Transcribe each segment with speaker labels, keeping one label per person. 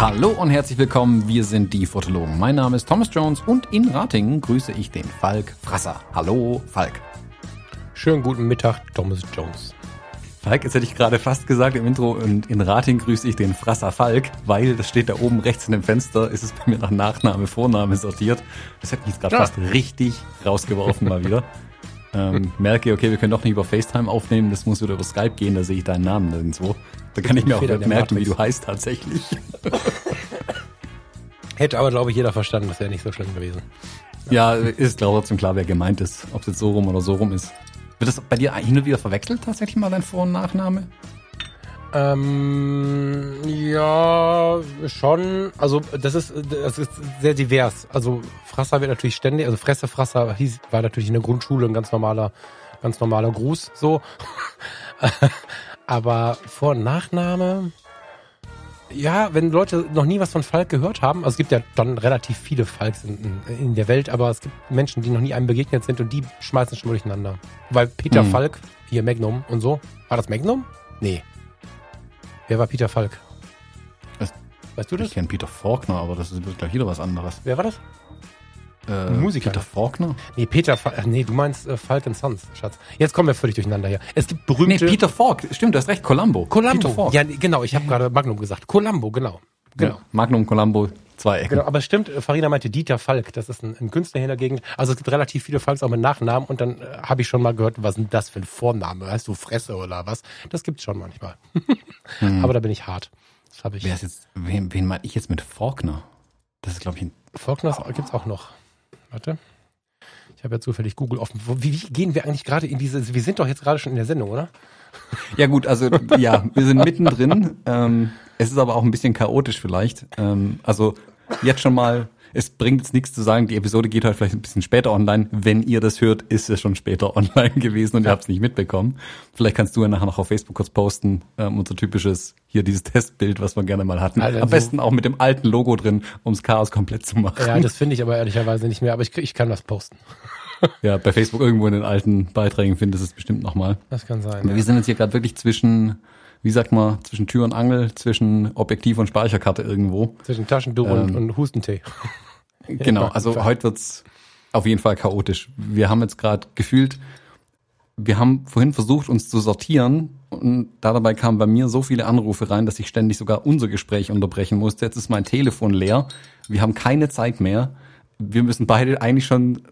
Speaker 1: Hallo und herzlich willkommen, wir sind die Fotologen. Mein Name ist Thomas Jones und in Ratingen grüße ich den Falk Frasser. Hallo Falk.
Speaker 2: Schönen guten Mittag, Thomas Jones.
Speaker 1: Falk, jetzt hätte ich gerade fast gesagt im Intro und in Rating grüße ich den Frasser Falk, weil das steht da oben rechts in dem Fenster, ist es bei mir nach Nachname, Vorname sortiert. Das hätte mich jetzt gerade ja. fast richtig rausgeworfen mal wieder. Ähm, merke, okay, wir können doch nicht über FaceTime aufnehmen, das muss wieder über Skype gehen, da sehe ich deinen Namen nirgendwo. Da kann ich mir auch nicht merken, wie du heißt tatsächlich.
Speaker 2: Hätte aber, glaube ich, jeder verstanden, das wäre nicht so schlimm gewesen.
Speaker 1: Ja, ist glaube ich trotzdem klar, wer gemeint ist, ob es jetzt so rum oder so rum ist. Wird das bei dir hin und wieder verwechselt, tatsächlich mal dein Vor- und Nachname?
Speaker 2: Ähm, ja, schon. Also das ist, das ist sehr divers. Also Frasser wird natürlich ständig, also Fresse Frasser hieß, war natürlich in der Grundschule ein ganz normaler, ganz normaler Gruß so. Aber Vor- und Nachname, ja, wenn Leute noch nie was von Falk gehört haben, also es gibt ja dann relativ viele Falks in, in der Welt, aber es gibt Menschen, die noch nie einem begegnet sind und die schmeißen schon mal durcheinander. Weil Peter mhm. Falk, hier Magnum und so, war das Magnum? Nee. Wer war Peter Falk?
Speaker 1: Das, weißt du das? Ich kenne Peter Faulkner, aber das ist gleich wieder was anderes.
Speaker 2: Wer war das?
Speaker 1: Äh, Musiker.
Speaker 2: Peter Faulkner? Nee, Peter, Fa nee, du meinst äh, Falk Sons, Schatz. Jetzt kommen wir völlig durcheinander hier. Es gibt berühmte...
Speaker 1: Nee, Peter Falk, stimmt, du hast recht, Columbo.
Speaker 2: Columbo, ja, genau, ich habe gerade Magnum gesagt. Columbo, genau.
Speaker 1: Genau. Ja, Magnum, Columbo, zwei Ecken. Genau,
Speaker 2: aber es stimmt, äh, Farina meinte Dieter Falk, das ist ein, ein Künstler hier in der Gegend. Also es gibt relativ viele Falks auch mit Nachnamen und dann äh, habe ich schon mal gehört, was ist denn das für ein Vorname? Heißt du Fresse oder was? Das gibt's schon manchmal. hm. Aber da bin ich hart. Das habe ich.
Speaker 1: Wer ist jetzt, wen, wen meine ich jetzt mit Faulkner? Das ist, glaube ich, ein.
Speaker 2: Faulkner gibt's auch noch. Warte. Ich habe ja zufällig Google offen. Wie, wie gehen wir eigentlich gerade in diese, wir sind doch jetzt gerade schon in der Sendung, oder?
Speaker 1: Ja gut, also ja, wir sind mittendrin. Ähm, es ist aber auch ein bisschen chaotisch vielleicht. Ähm, also jetzt schon mal es bringt jetzt nichts zu sagen, die Episode geht halt vielleicht ein bisschen später online. Wenn ihr das hört, ist es schon später online gewesen und ihr habt es nicht mitbekommen. Vielleicht kannst du ja nachher noch auf Facebook kurz posten, ähm, unser typisches, hier dieses Testbild, was wir gerne mal hatten. Also, Am besten auch mit dem alten Logo drin, ums Chaos komplett zu machen.
Speaker 2: Ja, das finde ich aber ehrlicherweise nicht mehr, aber ich, ich kann das posten.
Speaker 1: ja, bei Facebook irgendwo in den alten Beiträgen findest du es bestimmt nochmal.
Speaker 2: Das kann sein.
Speaker 1: Wir ja. sind jetzt hier gerade wirklich zwischen wie sagt man, zwischen Tür und Angel, zwischen Objektiv und Speicherkarte irgendwo.
Speaker 2: Zwischen Taschentuch ähm, und, und Hustentee.
Speaker 1: genau, also heute wird's auf jeden Fall chaotisch. Wir haben jetzt gerade gefühlt, wir haben vorhin versucht, uns zu sortieren und dabei kamen bei mir so viele Anrufe rein, dass ich ständig sogar unser Gespräch unterbrechen musste. Jetzt ist mein Telefon leer. Wir haben keine Zeit mehr. Wir müssen beide eigentlich schon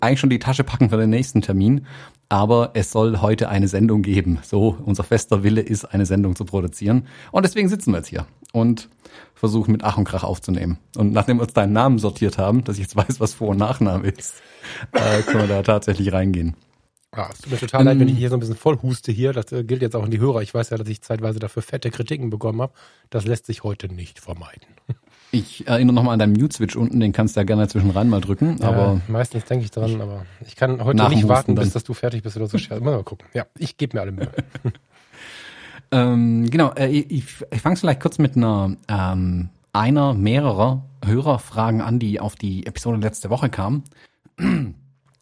Speaker 1: eigentlich schon die Tasche packen für den nächsten Termin aber es soll heute eine Sendung geben. So, unser fester Wille ist, eine Sendung zu produzieren. Und deswegen sitzen wir jetzt hier und versuchen mit Ach und Krach aufzunehmen. Und nachdem wir uns deinen Namen sortiert haben, dass ich jetzt weiß, was Vor- und Nachname ist, äh, können wir da tatsächlich reingehen.
Speaker 2: Ja, es tut mir total ähm, leid, wenn ich hier so ein bisschen voll huste hier. Das äh, gilt jetzt auch an die Hörer. Ich weiß ja, dass ich zeitweise dafür fette Kritiken bekommen habe. Das lässt sich heute nicht vermeiden.
Speaker 1: Ich erinnere nochmal an deinen Mute-Switch unten, den kannst du ja gerne zwischen rein mal drücken. Ja, aber
Speaker 2: meistens denke ich dran, aber ich kann heute nicht warten, bis dass du fertig bist oder so. Mal gucken. Ja, ich gebe mir alle Mühe.
Speaker 1: ähm, genau, äh, ich, ich fange vielleicht kurz mit einer ähm, einer mehrerer Hörerfragen an, die auf die Episode letzte Woche kamen.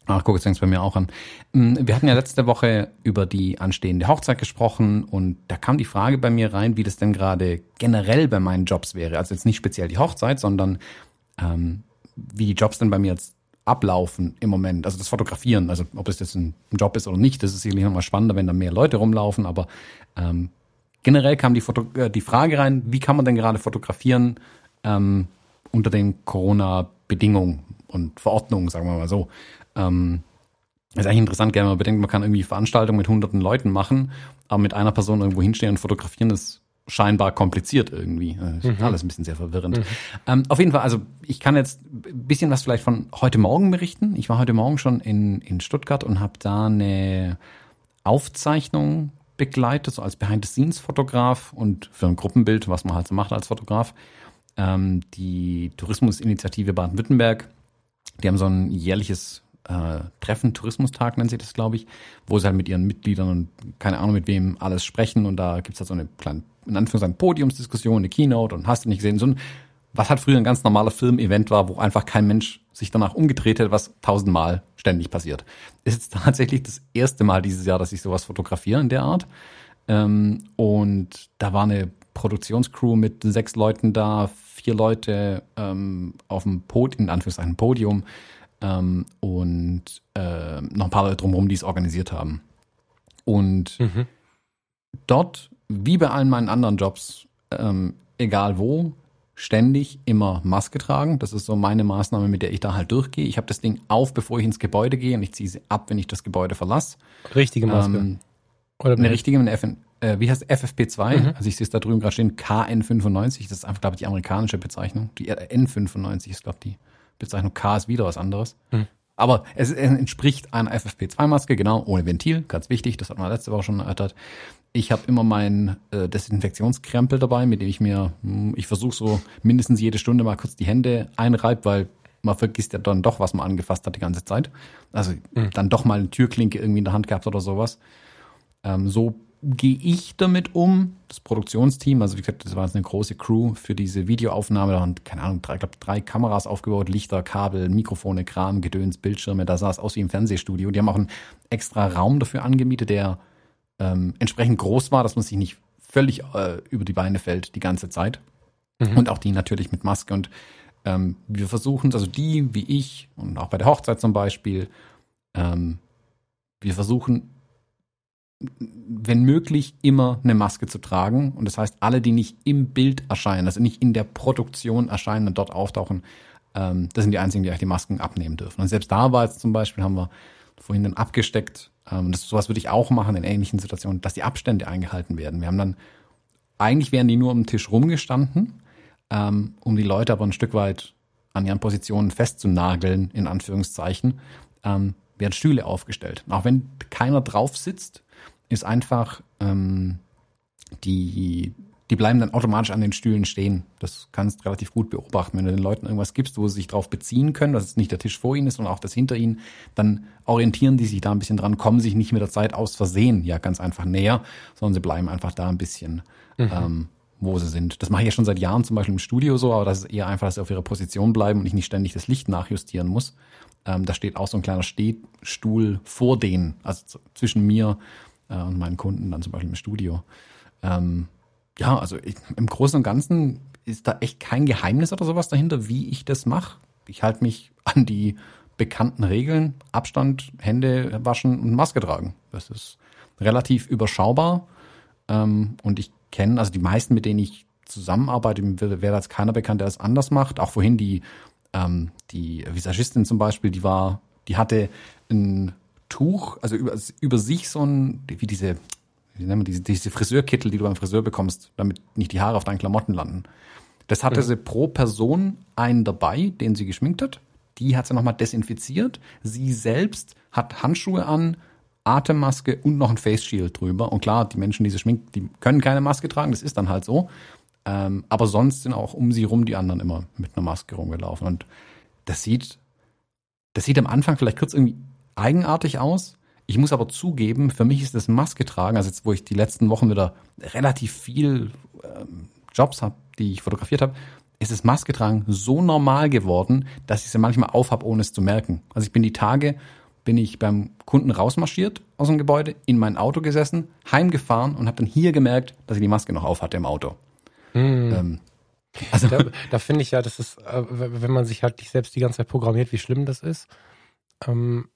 Speaker 1: Ach, guck, jetzt fängt bei mir auch an. Mm, wir hatten ja letzte Woche über die anstehende Hochzeit gesprochen und da kam die Frage bei mir rein, wie das denn gerade generell bei meinen Jobs wäre. Also jetzt nicht speziell die Hochzeit, sondern ähm, wie die Jobs denn bei mir jetzt ablaufen im Moment. Also das Fotografieren, also ob es jetzt ein Job ist oder nicht, das ist sicherlich nochmal spannender, wenn da mehr Leute rumlaufen, aber ähm, generell kam die, Foto äh, die Frage rein, wie kann man denn gerade fotografieren ähm, unter den Corona-Bedingungen und Verordnungen, sagen wir mal so. Ähm, ist eigentlich interessant, wenn man bedenkt, man kann irgendwie Veranstaltungen mit hunderten Leuten machen, aber mit einer Person irgendwo hinstehen und fotografieren ist scheinbar kompliziert irgendwie. Äh, ist mhm. Alles ein bisschen sehr verwirrend. Mhm. Ähm, auf jeden Fall, also ich kann jetzt ein bisschen was vielleicht von heute Morgen berichten. Ich war heute Morgen schon in, in Stuttgart und habe da eine Aufzeichnung begleitet, so als Behind-the-Scenes-Fotograf und für ein Gruppenbild, was man halt so macht als Fotograf. Ähm, die Tourismusinitiative Baden-Württemberg, die haben so ein jährliches äh, Treffen, Tourismustag nennt sich das, glaube ich, wo sie halt mit ihren Mitgliedern und keine Ahnung mit wem alles sprechen und da gibt's halt so eine kleine, in Anführungszeichen, Podiumsdiskussion, eine Keynote und hast du nicht gesehen, so ein was halt früher ein ganz normaler Filmevent war, wo einfach kein Mensch sich danach umgedreht hat, was tausendmal ständig passiert. Ist jetzt tatsächlich das erste Mal dieses Jahr, dass ich sowas fotografiere in der Art. Ähm, und da war eine Produktionscrew mit sechs Leuten da, vier Leute ähm, auf dem Podium, in Anführungszeichen Podium ähm, und äh, noch ein paar Leute drumherum, die es organisiert haben. Und mhm. dort, wie bei allen meinen anderen Jobs, ähm, egal wo, ständig immer Maske tragen. Das ist so meine Maßnahme, mit der ich da halt durchgehe. Ich habe das Ding auf, bevor ich ins Gebäude gehe und ich ziehe sie ab, wenn ich das Gebäude verlasse.
Speaker 2: Richtige Maske.
Speaker 1: Ähm, Oder eine richtige, eine FN, äh, wie heißt FFP2? Mhm. Also ich sehe es da drüben gerade stehen, KN95. Das ist einfach, glaube ich, die amerikanische Bezeichnung. Die N95 ist, glaube ich, die Bezeichnung. K ist wieder was anderes. Mhm. Aber es entspricht einer FFP2-Maske, genau, ohne Ventil, ganz wichtig, das hat man letzte Woche schon erörtert. Ich habe immer meinen äh, Desinfektionskrempel dabei, mit dem ich mir, hm, ich versuche so mindestens jede Stunde mal kurz die Hände einreibe, weil man vergisst ja dann doch, was man angefasst hat die ganze Zeit. Also mhm. dann doch mal eine Türklinke irgendwie in der Hand gehabt oder sowas. Ähm, so gehe ich damit um, das Produktionsteam, also wie gesagt, das war jetzt eine große Crew für diese Videoaufnahme, da waren, keine Ahnung, drei, glaub, drei Kameras aufgebaut, Lichter, Kabel, Mikrofone, Kram, Gedöns, Bildschirme, da sah es aus wie im Fernsehstudio. Die haben auch einen extra Raum dafür angemietet, der ähm, entsprechend groß war, dass man sich nicht völlig äh, über die Beine fällt die ganze Zeit. Mhm. Und auch die natürlich mit Maske. Und ähm, wir versuchen, also die wie ich und auch bei der Hochzeit zum Beispiel, ähm, wir versuchen wenn möglich, immer eine Maske zu tragen. Und das heißt, alle, die nicht im Bild erscheinen, also nicht in der Produktion erscheinen und dort auftauchen, ähm, das sind die einzigen, die eigentlich die Masken abnehmen dürfen. Und selbst da war jetzt zum Beispiel, haben wir vorhin dann abgesteckt, ähm, das, sowas würde ich auch machen in ähnlichen Situationen, dass die Abstände eingehalten werden. Wir haben dann, eigentlich wären die nur am Tisch rumgestanden, ähm, um die Leute aber ein Stück weit an ihren Positionen festzunageln, in Anführungszeichen, ähm, werden Stühle aufgestellt. Auch wenn keiner drauf sitzt, ist einfach, ähm, die, die bleiben dann automatisch an den Stühlen stehen. Das kannst du relativ gut beobachten. Wenn du den Leuten irgendwas gibst, wo sie sich drauf beziehen können, dass es nicht der Tisch vor ihnen ist, sondern auch das hinter ihnen, dann orientieren die sich da ein bisschen dran, kommen sich nicht mit der Zeit aus Versehen ja ganz einfach näher, sondern sie bleiben einfach da ein bisschen, mhm. ähm, wo sie sind. Das mache ich ja schon seit Jahren zum Beispiel im Studio so, aber das ist eher einfach, dass sie auf ihrer Position bleiben und ich nicht ständig das Licht nachjustieren muss. Ähm, da steht auch so ein kleiner Stehstuhl vor denen, also zwischen mir äh, und meinen Kunden dann zum Beispiel im Studio. Ähm, ja, also ich, im Großen und Ganzen ist da echt kein Geheimnis oder sowas dahinter, wie ich das mache. Ich halte mich an die bekannten Regeln, Abstand, Hände waschen und Maske tragen. Das ist relativ überschaubar. Ähm, und ich kenne, also die meisten, mit denen ich zusammenarbeite, wäre jetzt keiner bekannt, der es anders macht. Auch vorhin die, ähm, die Visagistin zum Beispiel, die war, die hatte ein Tuch, also über, über sich so ein, wie diese, wie nennen wir diese, diese Friseurkittel, die du beim Friseur bekommst, damit nicht die Haare auf deinen Klamotten landen. Das hatte mhm. sie pro Person einen dabei, den sie geschminkt hat. Die hat sie nochmal desinfiziert. Sie selbst hat Handschuhe an, Atemmaske und noch ein Face Shield drüber. Und klar, die Menschen, die sie schminkt, die können keine Maske tragen, das ist dann halt so. Ähm, aber sonst sind auch um sie rum die anderen immer mit einer Maske rumgelaufen. Und das sieht, das sieht am Anfang vielleicht kurz irgendwie eigenartig aus. Ich muss aber zugeben, für mich ist das Maske tragen, also jetzt, wo ich die letzten Wochen wieder relativ viel ähm, Jobs habe, die ich fotografiert habe, ist das Maske tragen so normal geworden, dass ich sie manchmal aufhab, ohne es zu merken. Also ich bin die Tage, bin ich beim Kunden rausmarschiert aus dem Gebäude, in mein Auto gesessen, heimgefahren und habe dann hier gemerkt, dass ich die Maske noch auf hatte im Auto.
Speaker 2: Mm. Ähm, also da, da finde ich ja, das ist, äh, wenn man sich halt nicht selbst die ganze Zeit programmiert, wie schlimm das ist. Ähm,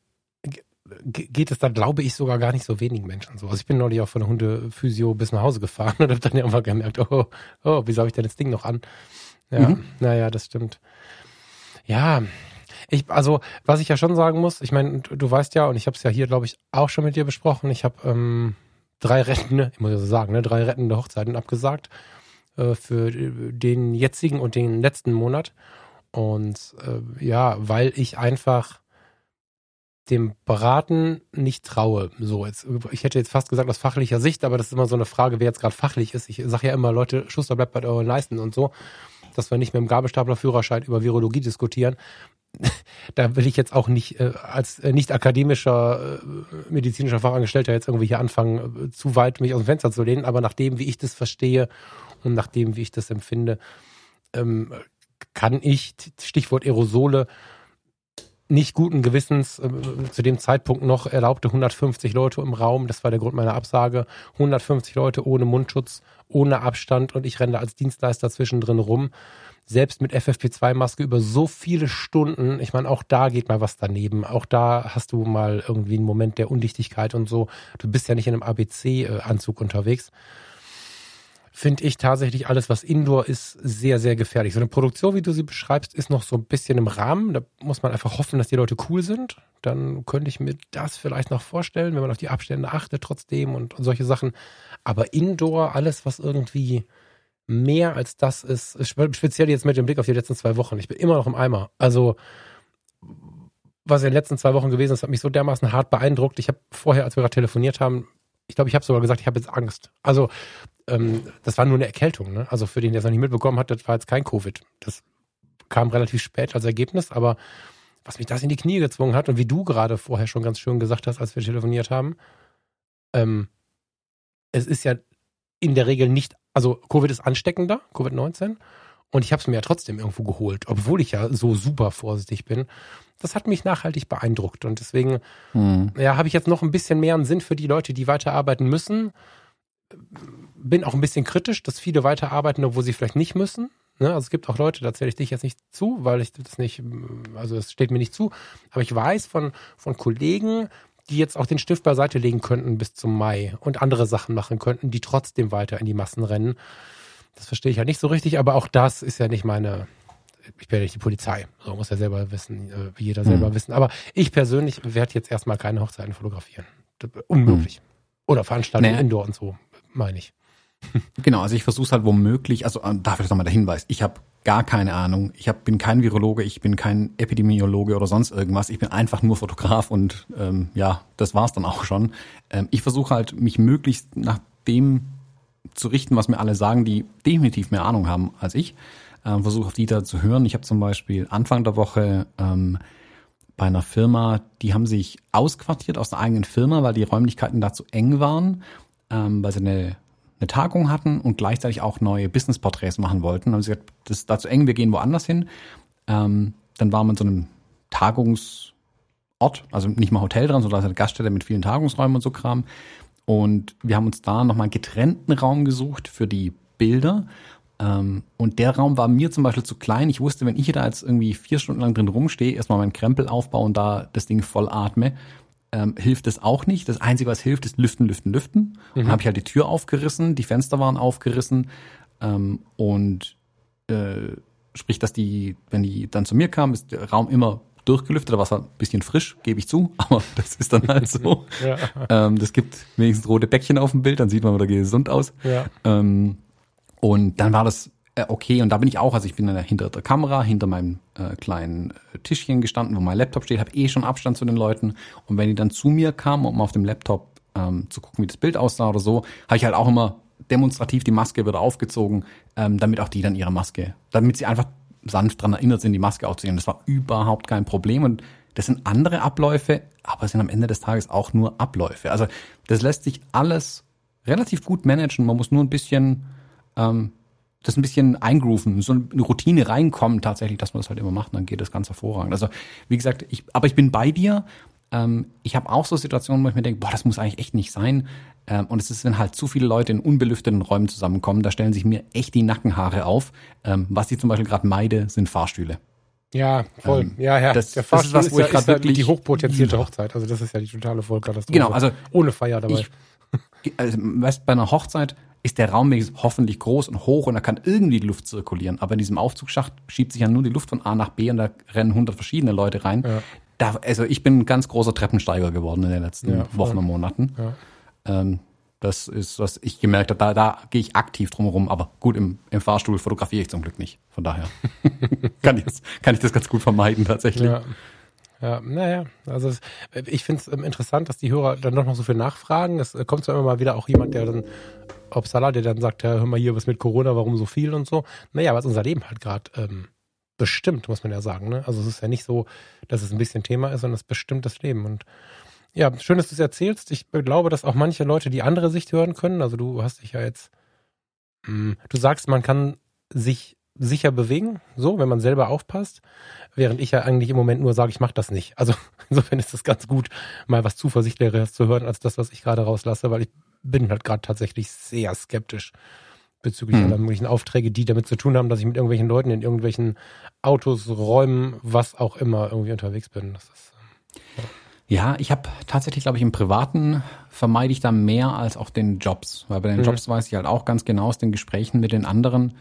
Speaker 2: geht es da, glaube ich, sogar gar nicht so wenigen Menschen so. Also ich bin neulich auch von der Hundephysio bis nach Hause gefahren und habe dann ja immer gemerkt, oh, oh, wieso habe ich denn das Ding noch an? Ja, mhm. naja, das stimmt. Ja, ich, also, was ich ja schon sagen muss, ich meine, du, du weißt ja, und ich habe es ja hier, glaube ich, auch schon mit dir besprochen, ich habe ähm, drei rettende, ich muss ja so sagen, ne, drei rettende Hochzeiten abgesagt äh, für den jetzigen und den letzten Monat. Und äh, ja, weil ich einfach dem Beraten nicht traue. So, jetzt, ich hätte jetzt fast gesagt aus fachlicher Sicht, aber das ist immer so eine Frage, wer jetzt gerade fachlich ist. Ich sage ja immer, Leute, Schuster bleibt bei euren Leisten und so, dass wir nicht mit dem Gabelstaplerführerschein über Virologie diskutieren. da will ich jetzt auch nicht äh, als äh, nicht akademischer äh, medizinischer Fachangestellter jetzt irgendwie hier anfangen, äh, zu weit mich aus dem Fenster zu lehnen, aber nach dem, wie ich das verstehe und nach dem, wie ich das empfinde, ähm, kann ich, Stichwort Aerosole, nicht guten Gewissens äh, zu dem Zeitpunkt noch erlaubte 150 Leute im Raum. Das war der Grund meiner Absage. 150 Leute ohne Mundschutz, ohne Abstand und ich renne als Dienstleister zwischendrin rum. Selbst mit FFP2-Maske über so viele Stunden. Ich meine, auch da geht mal was daneben. Auch da hast du mal irgendwie einen Moment der Undichtigkeit und so. Du bist ja nicht in einem ABC-Anzug unterwegs finde ich tatsächlich alles, was Indoor ist, sehr, sehr gefährlich. So eine Produktion, wie du sie beschreibst, ist noch so ein bisschen im Rahmen. Da muss man einfach hoffen, dass die Leute cool sind. Dann könnte ich mir das vielleicht noch vorstellen, wenn man auf die Abstände achtet trotzdem und, und solche Sachen. Aber Indoor, alles, was irgendwie mehr als das ist, speziell jetzt mit dem Blick auf die letzten zwei Wochen. Ich bin immer noch im Eimer. Also, was in den letzten zwei Wochen gewesen ist, hat mich so dermaßen hart beeindruckt. Ich habe vorher, als wir gerade telefoniert haben, ich glaube, ich habe sogar gesagt, ich habe jetzt Angst. Also ähm, das war nur eine Erkältung. Ne? Also für den, der es noch nicht mitbekommen hat, das war jetzt kein Covid. Das kam relativ spät als Ergebnis, aber was mich das in die Knie gezwungen hat und wie du gerade vorher schon ganz schön gesagt hast, als wir telefoniert haben, ähm, es ist ja in der Regel nicht, also Covid ist ansteckender, Covid-19, und ich habe es mir ja trotzdem irgendwo geholt, obwohl ich ja so super vorsichtig bin. Das hat mich nachhaltig beeindruckt und deswegen hm. ja, habe ich jetzt noch ein bisschen mehr einen Sinn für die Leute, die weiterarbeiten müssen bin auch ein bisschen kritisch, dass viele weiterarbeiten, obwohl sie vielleicht nicht müssen. Ne? Also es gibt auch Leute, da zähle ich dich jetzt nicht zu, weil ich das nicht, also es steht mir nicht zu. Aber ich weiß von, von Kollegen, die jetzt auch den Stift beiseite legen könnten bis zum Mai und andere Sachen machen könnten, die trotzdem weiter in die Massen rennen. Das verstehe ich ja nicht so richtig, aber auch das ist ja nicht meine, ich bin ja nicht die Polizei. So muss ja selber wissen, äh, wie jeder selber mhm. wissen. Aber ich persönlich werde jetzt erstmal keine Hochzeiten fotografieren. Unmöglich. Mhm. Oder Veranstaltungen naja. Indoor und so meine ich.
Speaker 1: Genau, also ich versuche es halt womöglich, also äh, dafür nochmal der Hinweis, ich habe gar keine Ahnung, ich hab, bin kein Virologe, ich bin kein Epidemiologe oder sonst irgendwas, ich bin einfach nur Fotograf und ähm, ja, das war's dann auch schon. Ähm, ich versuche halt, mich möglichst nach dem zu richten, was mir alle sagen, die definitiv mehr Ahnung haben als ich. Ähm, versuche auf die da zu hören. Ich habe zum Beispiel Anfang der Woche ähm, bei einer Firma, die haben sich ausquartiert aus der eigenen Firma, weil die Räumlichkeiten da zu eng waren ähm, weil sie eine, eine Tagung hatten und gleichzeitig auch neue Business-Porträts machen wollten. Haben sie gesagt, das ist dazu eng, wir gehen woanders hin. Ähm, dann waren wir in so einem Tagungsort, also nicht mal Hotel dran, sondern eine Gaststätte mit vielen Tagungsräumen und so Kram. Und wir haben uns da nochmal einen getrennten Raum gesucht für die Bilder. Ähm, und der Raum war mir zum Beispiel zu klein. Ich wusste, wenn ich da jetzt irgendwie vier Stunden lang drin rumstehe, erstmal meinen Krempel aufbaue und da das Ding voll atme, ähm, hilft es auch nicht. Das Einzige, was hilft, ist lüften, lüften, lüften. Mhm. Dann habe ich halt die Tür aufgerissen, die Fenster waren aufgerissen ähm, und äh, sprich, dass die, wenn die dann zu mir kam, ist der Raum immer durchgelüftet, da war es halt ein bisschen frisch, gebe ich zu, aber das ist dann halt so. ja. ähm, das gibt wenigstens rote Bäckchen auf dem Bild, dann sieht man wieder gesund aus. Ja. Ähm, und dann war das äh, okay. Und da bin ich auch, also ich bin dann hinter der Kamera, hinter meinem äh, kleinen äh, Tischchen gestanden, wo mein Laptop steht, habe eh schon Abstand zu den Leuten. Und wenn die dann zu mir kamen, um auf dem Laptop ähm, zu gucken, wie das Bild aussah oder so, habe ich halt auch immer demonstrativ die Maske wieder aufgezogen, ähm, damit auch die dann ihre Maske, damit sie einfach sanft dran erinnert sind, die Maske aufzuziehen. Das war überhaupt kein Problem. Und das sind andere Abläufe, aber es sind am Ende des Tages auch nur Abläufe. Also das lässt sich alles relativ gut managen. Man muss nur ein bisschen ähm, das ein bisschen eingrooven, so eine Routine reinkommen tatsächlich, dass man das halt immer macht, dann geht das ganz hervorragend. Also wie gesagt, ich, aber ich bin bei dir. Ähm, ich habe auch so Situationen, wo ich mir denke, boah, das muss eigentlich echt nicht sein. Ähm, und es ist, wenn halt zu viele Leute in unbelüfteten Räumen zusammenkommen, da stellen sich mir echt die Nackenhaare auf. Ähm, was ich zum Beispiel gerade meide, sind Fahrstühle.
Speaker 2: Ja, voll. Ähm, ja, ja.
Speaker 1: Das, der Fahrstuhl das ist was, wo ist ich gerade wirklich
Speaker 2: die hochpotenzierte Hochzeit. Also das ist ja die totale Vollkatastrophe.
Speaker 1: Genau, also
Speaker 2: ohne Feier dabei.
Speaker 1: Ich, also, weißt, bei einer Hochzeit ist der Raum hoffentlich groß und hoch und da kann irgendwie die Luft zirkulieren. Aber in diesem Aufzugsschacht schiebt sich ja nur die Luft von A nach B und da rennen hundert verschiedene Leute rein. Ja. Da, also ich bin ein ganz großer Treppensteiger geworden in den letzten ja, Wochen und Monaten. Ja. Ähm, das ist, was ich gemerkt habe. Da, da gehe ich aktiv drum herum. Aber gut, im, im Fahrstuhl fotografiere ich zum Glück nicht. Von daher kann, ich das, kann ich das ganz gut vermeiden tatsächlich.
Speaker 2: Ja. Ja, naja, also ich finde es ähm, interessant, dass die Hörer dann doch noch so viel nachfragen. Es äh, kommt zwar immer mal wieder auch jemand, der dann Salah, der dann sagt, ja, hör mal hier, was mit Corona, warum so viel und so. Naja, was unser Leben halt gerade ähm, bestimmt, muss man ja sagen. Ne? Also es ist ja nicht so, dass es ein bisschen Thema ist, sondern es bestimmt das Leben. Und ja, schön, dass du es erzählst. Ich glaube, dass auch manche Leute die andere Sicht hören können. Also du hast dich ja jetzt, mh, hm, du sagst, man kann sich sicher bewegen, so, wenn man selber aufpasst. Während ich ja eigentlich im Moment nur sage, ich mache das nicht. Also insofern ist es ganz gut, mal was Zuversichtlicheres zu hören, als das, was ich gerade rauslasse, weil ich bin halt gerade tatsächlich sehr skeptisch bezüglich
Speaker 1: Hm.
Speaker 2: aller möglichen Aufträge, die damit zu tun haben, dass ich mit irgendwelchen Leuten in irgendwelchen Autos, Räumen, was auch immer irgendwie unterwegs bin. Das ist,
Speaker 1: Ja, ich habe tatsächlich, glaube ich, im Privaten vermeide ich da mehr als auf den Jobs. Weil bei den
Speaker 2: Mhm.
Speaker 1: Jobs weiß ich halt auch ganz genau aus den Gesprächen mit den anderen,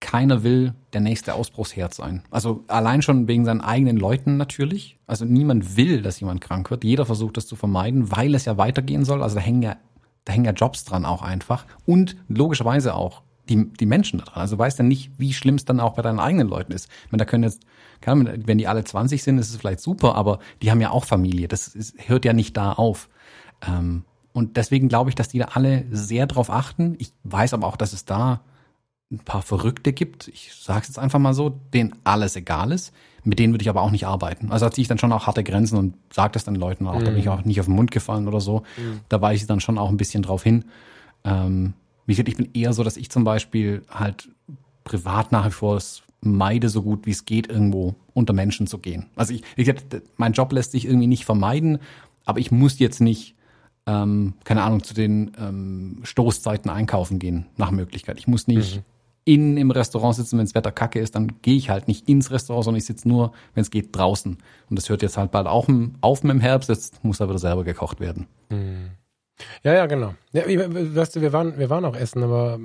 Speaker 1: keiner will der nächste Ausbruchsherd sein. Also allein schon wegen seinen eigenen Leuten natürlich. Also niemand will, dass jemand krank wird. Jeder versucht das zu vermeiden, weil es ja weitergehen soll. Also da hängen ja, da hängen ja Jobs dran auch einfach. Und logischerweise auch die, die Menschen da dran. Also weißt du nicht, wie schlimm es dann auch bei deinen eigenen Leuten ist. Ich meine, da können jetzt, Ahnung, wenn die alle 20 sind, ist es vielleicht super, aber die haben ja auch Familie. Das ist, hört ja nicht da auf. Ähm, und deswegen glaube ich, dass die da alle sehr drauf achten. Ich weiß aber auch, dass es da ein paar Verrückte gibt, ich sage es jetzt einfach mal so, denen alles egal ist. Mit denen würde ich aber auch nicht arbeiten. Also da ziehe ich dann schon auch harte Grenzen und sage das dann Leuten auch. Da bin ich auch nicht auf den Mund gefallen oder so. Da weise ich dann schon auch ein bisschen drauf hin. Ähm, wie gesagt, ich bin eher so, dass ich zum Beispiel halt privat nach wie vor es meide, so gut wie es geht, irgendwo unter Menschen zu gehen. Also ich, wie gesagt, mein Job lässt sich irgendwie nicht vermeiden, aber ich muss jetzt nicht ähm, keine Ahnung, zu den ähm, Stoßzeiten einkaufen gehen, nach Möglichkeit. Ich muss nicht innen im Restaurant sitzen, wenn das Wetter kacke ist, dann gehe ich halt nicht ins Restaurant, sondern ich sitze nur, wenn es geht, draußen. Und das hört jetzt halt bald auch auf mit dem Herbst, jetzt muss wieder selber gekocht werden.
Speaker 2: ja, ja, genau. Ja, weißt du, wir waren, wir waren auch essen, aber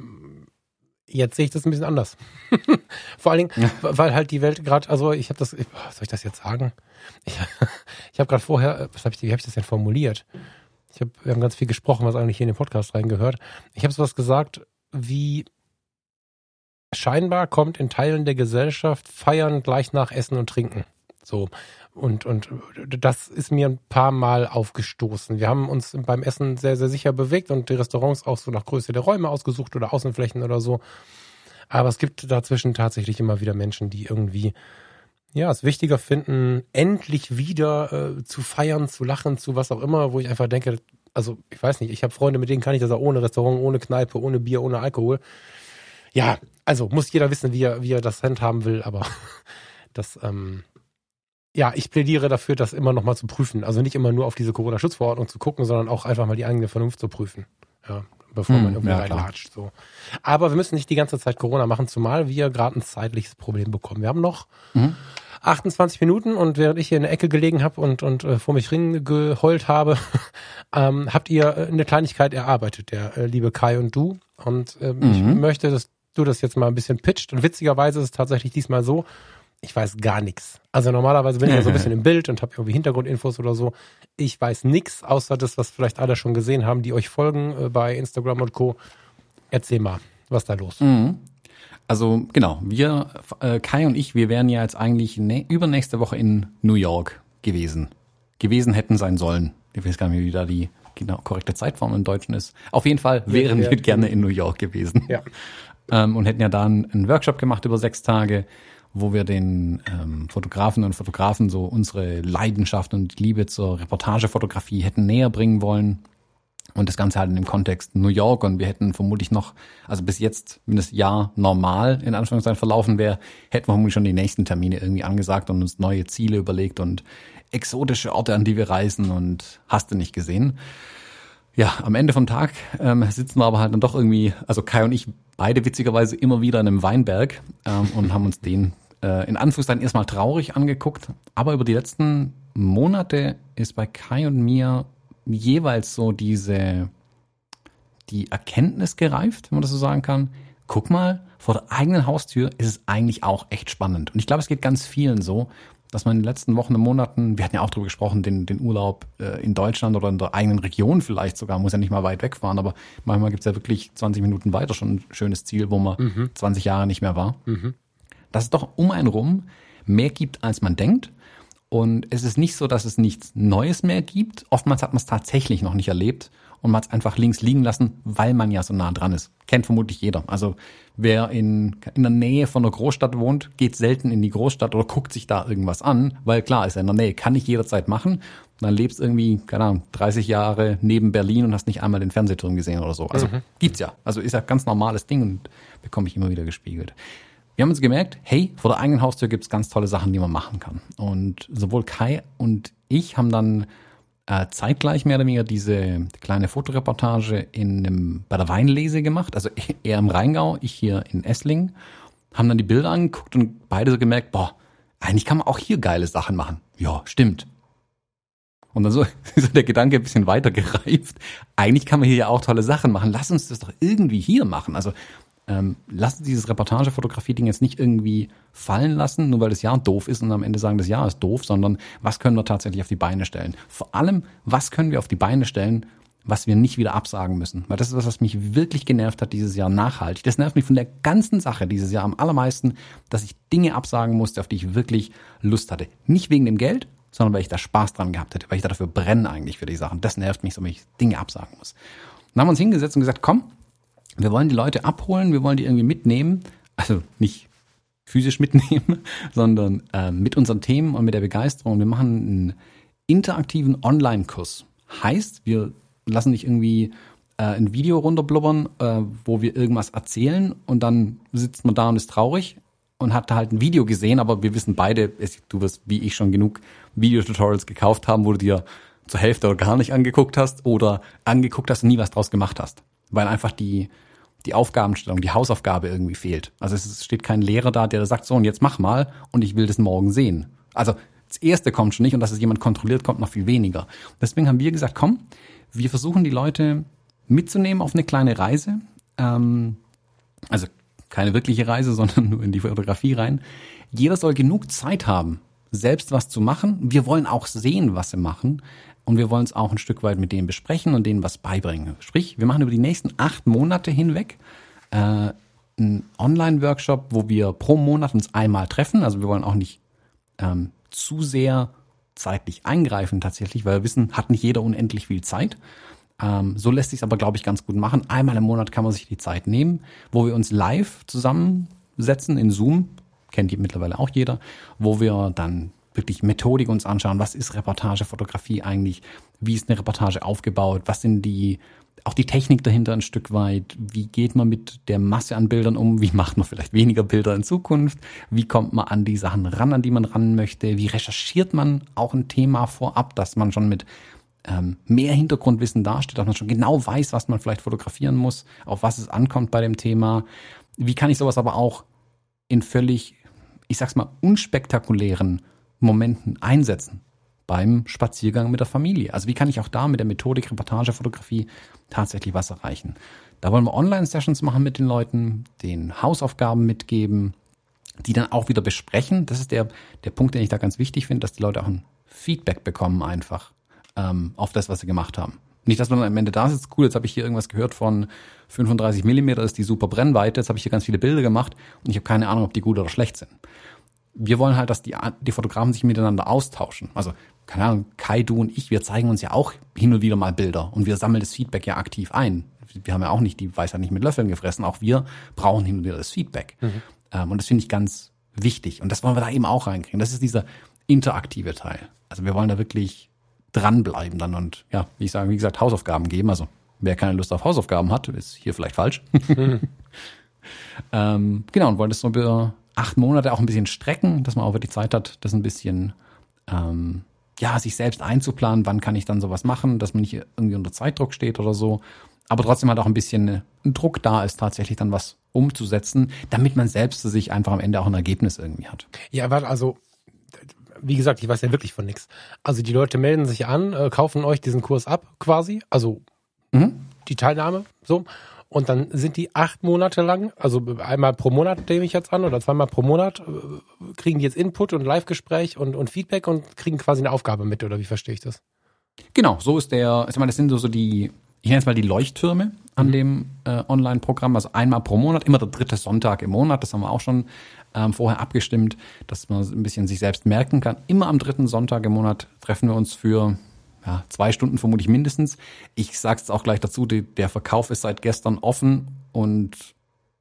Speaker 2: jetzt sehe ich das ein bisschen anders. Vor allen Dingen, weil halt die Welt gerade, also ich habe das, ich- soll ich das jetzt sagen? Ich, ich habe gerade vorher, was habe ich, wie habe ich das denn formuliert? Ich hab, wir haben ganz viel gesprochen, was eigentlich hier in den Podcast reingehört. Ich habe sowas gesagt, wie scheinbar kommt in Teilen der Gesellschaft Feiern gleich nach Essen und Trinken. So. Und, und das ist mir ein paar Mal aufgestoßen. Wir haben uns beim Essen sehr, sehr sicher bewegt und die Restaurants auch so nach Größe der Räume ausgesucht oder Außenflächen oder so. Aber es gibt dazwischen tatsächlich immer wieder Menschen, die irgendwie ja, es wichtiger finden, endlich wieder äh, zu feiern, zu lachen, zu was auch immer, wo ich einfach denke, also ich weiß nicht, ich habe Freunde, mit denen kann ich das auch ohne Restaurant, ohne Kneipe, ohne Bier, ohne Alkohol. Ja, also muss jeder wissen, wie er, wie er das handhaben will, aber das, ähm, ja, ich plädiere dafür, das immer noch mal zu prüfen. Also nicht immer nur auf diese Corona-Schutzverordnung zu gucken, sondern auch einfach mal die eigene Vernunft zu prüfen. Ja, bevor
Speaker 1: Hm,
Speaker 2: man irgendwie
Speaker 1: ja,
Speaker 2: reinlatscht. So. Aber wir müssen nicht die ganze Zeit Corona machen, zumal wir gerade ein zeitliches Problem bekommen. Wir haben noch
Speaker 1: Mhm.
Speaker 2: 28 Minuten und während ich hier in der Ecke gelegen habe und, und äh, vor mich geheult habe, ähm, habt ihr äh, eine Kleinigkeit erarbeitet, der äh, liebe Kai und du. Und ähm, ich
Speaker 1: Mhm.
Speaker 2: möchte, dass du das jetzt mal ein bisschen pitcht. Und witzigerweise ist es tatsächlich diesmal so, ich weiß gar nichts. Also normalerweise bin ich ja so ein bisschen im Bild und habe irgendwie Hintergrundinfos oder so. Ich weiß nichts, außer das, was vielleicht alle schon gesehen haben, die euch folgen äh, bei Instagram und Co. Erzähl mal, was da los?
Speaker 1: Mhm. Also genau, wir, äh, Kai und ich, wir wären ja jetzt eigentlich nä übernächste Woche in New York gewesen. Gewesen hätten sein sollen. Ich weiß gar nicht, wie da die genau korrekte Zeitform im Deutschen ist. Auf jeden Fall wären
Speaker 2: ja.
Speaker 1: wir gerne in New York gewesen.
Speaker 2: Ja.
Speaker 1: Ähm, und hätten ja da einen, einen Workshop gemacht über sechs Tage, wo wir den ähm, Fotografen und Fotografen so unsere Leidenschaft und Liebe zur Reportagefotografie hätten näher bringen wollen. Und das Ganze halt in dem Kontext New York und wir hätten vermutlich noch, also bis jetzt, wenn das Jahr normal in Anführungszeichen verlaufen wäre, hätten wir vermutlich schon die nächsten Termine irgendwie angesagt und uns neue Ziele überlegt und exotische Orte, an die wir reisen und hast du nicht gesehen. Ja, am Ende vom Tag ähm, sitzen wir aber halt dann doch irgendwie, also Kai und ich beide witzigerweise immer wieder in einem Weinberg ähm, und haben uns den äh, in Anführungszeichen erstmal traurig angeguckt. Aber über die letzten Monate ist bei Kai und mir jeweils so diese die Erkenntnis gereift, wenn man das so sagen kann. Guck mal, vor der eigenen Haustür ist es eigentlich auch echt spannend. Und ich glaube, es geht ganz vielen so, dass man in den letzten Wochen und Monaten, wir hatten ja auch drüber gesprochen, den, den Urlaub äh, in Deutschland oder in der eigenen Region vielleicht sogar, muss ja nicht mal weit wegfahren, aber manchmal gibt's ja wirklich 20 Minuten weiter schon ein schönes Ziel, wo man 20 Jahre nicht mehr war. Dass es doch um einen rum mehr gibt, als man denkt. Und es ist nicht so, dass es nichts Neues mehr gibt. Oftmals hat man es tatsächlich noch nicht erlebt und man hat es einfach links liegen lassen, weil man ja so nah dran ist. Kennt vermutlich jeder. Also wer in, in der Nähe von einer Großstadt wohnt, geht selten in die Großstadt oder guckt sich da irgendwas an, weil klar ist er in der Nähe, kann ich jederzeit machen. Und dann lebst irgendwie, keine Ahnung, 30 Jahre neben Berlin und hast nicht einmal den Fernsehturm gesehen oder so. Also gibt's ja. Also ist ja ganz normales Ding und bekomme ich immer wieder gespiegelt. wir haben uns gemerkt, hey, vor der eigenen Haustür gibt's ganz tolle Sachen, die man machen kann. Und sowohl Kai und ich haben dann äh, zeitgleich mehr oder weniger diese kleine Fotoreportage in einem, bei der Weinlese gemacht, also er im Rheingau, ich hier in Esslingen, haben dann die Bilder angeguckt und beide so gemerkt, boah, eigentlich kann man auch hier geile Sachen machen. Ja, stimmt. Und dann so ist der Gedanke ein bisschen weiter gereift. Eigentlich kann man hier ja auch tolle Sachen machen. Lass uns das doch irgendwie hier machen. Also ähm, lass uns dieses Reportagefotografie-Ding jetzt nicht irgendwie fallen lassen, nur weil das Jahr doof ist und am Ende sagen, das Jahr ist doof, sondern was können wir tatsächlich auf die Beine stellen? Vor allem, was können wir auf die Beine stellen, was wir nicht wieder absagen müssen? Weil das ist was, was mich wirklich genervt hat dieses Jahr nachhaltig. Das nervt mich von der ganzen Sache dieses Jahr am allermeisten, dass ich Dinge absagen musste, auf die ich wirklich Lust hatte. Nicht wegen dem Geld, sondern weil ich da Spaß dran gehabt hätte, weil ich da dafür brenne eigentlich für die Sachen. Das nervt mich so, wenn ich Dinge absagen muss. Dann haben wir uns hingesetzt und gesagt, komm, wir wollen die Leute abholen, wir wollen die irgendwie mitnehmen, also nicht physisch mitnehmen, sondern äh, mit unseren Themen und mit der Begeisterung. Wir machen einen interaktiven Online-Kurs. Heißt, wir lassen nicht irgendwie äh, ein Video runterblubbern, äh, wo wir irgendwas erzählen und dann sitzt man da und ist traurig und hat da halt ein Video gesehen, aber wir wissen beide, du wirst wie ich schon genug Videotutorials gekauft haben, wo du dir zur Hälfte oder gar nicht angeguckt hast oder angeguckt hast und nie was draus gemacht hast. Weil einfach die, die Aufgabenstellung, die Hausaufgabe irgendwie fehlt. Also es steht kein Lehrer da, der sagt, so und jetzt mach mal und ich will das morgen sehen. Also das erste kommt schon nicht und dass es jemand kontrolliert, kommt noch viel weniger. Deswegen haben wir gesagt, komm, wir versuchen die Leute mitzunehmen auf eine kleine Reise. Ähm, also keine wirkliche Reise, sondern nur in die Fotografie rein. Jeder soll genug Zeit haben, selbst was zu machen. Wir wollen auch sehen, was sie machen. Und wir wollen es auch ein Stück weit mit denen besprechen und denen was beibringen. Sprich, wir machen über die nächsten acht Monate hinweg äh, einen Online-Workshop, wo wir pro Monat uns einmal treffen. Also wir wollen auch nicht ähm, zu sehr zeitlich eingreifen tatsächlich, weil wir wissen, hat nicht jeder unendlich viel Zeit. Ähm, so lässt sich aber, glaube ich, ganz gut machen. Einmal im Monat kann man sich die Zeit nehmen, wo wir uns live zusammensetzen in Zoom, kennt mittlerweile auch jeder, wo wir dann wirklich Methodik uns anschauen. Was ist Reportagefotografie eigentlich? Wie ist eine Reportage aufgebaut? Was sind die, auch die Technik dahinter ein Stück weit? Wie geht man mit der Masse an Bildern um? Wie macht man vielleicht weniger Bilder in Zukunft? Wie kommt man an die Sachen ran, an die man ran möchte? Wie recherchiert man auch ein Thema vorab, dass man schon mit ähm, mehr Hintergrundwissen dasteht, dass man schon genau weiß, was man vielleicht fotografieren muss, auf was es ankommt bei dem Thema. Wie kann ich sowas aber auch in völlig, ich sag's mal, unspektakulären Momenten einsetzen? Beim Spaziergang mit der Familie. Also wie kann ich auch da mit der Methodik Reportagefotografie tatsächlich was erreichen? Da wollen wir Online-Sessions machen mit den Leuten, den Hausaufgaben mitgeben, die dann auch wieder besprechen. Das ist der, der Punkt, den ich da ganz wichtig finde, dass die Leute auch ein Feedback bekommen einfach ähm, auf das, was sie gemacht haben. Nicht, dass man am Ende da sitzt, cool, jetzt habe ich hier irgendwas gehört von 35 Millimeter ist die super Brennweite, jetzt habe ich hier ganz viele Bilder gemacht und ich habe keine Ahnung, ob die gut oder schlecht sind. Wir wollen halt, dass die, die Fotografen sich miteinander austauschen. Also, keine Ahnung, Kai, du und ich, wir zeigen uns ja auch hin und wieder mal Bilder und wir sammeln das Feedback ja aktiv ein. Wir haben ja auch nicht die Weisheit nicht mit Löffeln gefressen, auch wir brauchen hin und wieder das Feedback. Mhm. Ähm, und das finde ich ganz wichtig. Und das wollen wir da eben auch reinkriegen. Das ist dieser interaktive Teil. Also wir wollen da wirklich dranbleiben dann und ja, wie ich sage, wie gesagt, Hausaufgaben geben. Also wer keine Lust auf Hausaufgaben hat, ist hier vielleicht falsch. Mhm. ähm, genau, und wollen das so über acht Monate auch ein bisschen strecken, dass man auch wirklich Zeit hat, das ein bisschen ähm, ja, sich selbst einzuplanen, wann kann ich dann sowas machen, dass man nicht irgendwie unter Zeitdruck steht oder so. Aber trotzdem halt auch ein bisschen ein Druck da ist, tatsächlich dann was umzusetzen, damit man selbst sich einfach am Ende auch ein Ergebnis irgendwie hat.
Speaker 2: Ja, warte, also wie gesagt, ich weiß ja wirklich von nichts. Also die Leute melden sich an, äh, kaufen euch diesen Kurs ab, quasi, also mhm. die Teilnahme, so. Und dann sind die acht Monate lang, also einmal pro Monat nehme ich jetzt an oder zweimal pro Monat, äh, kriegen die jetzt Input und Live-Gespräch und, und Feedback und kriegen quasi eine Aufgabe mit, oder wie verstehe ich das?
Speaker 1: Genau, so ist der, ich meine, das sind so, so die, ich nenne es mal die Leuchttürme an mhm. dem äh, Online-Programm, also einmal pro Monat, immer der dritte Sonntag im Monat, das haben wir auch schon ähm, vorher abgestimmt, dass man ein bisschen sich selbst merken kann. Immer am dritten Sonntag im Monat treffen wir uns für ja, zwei Stunden vermutlich mindestens. Ich sage es auch gleich dazu, die, der Verkauf ist seit gestern offen und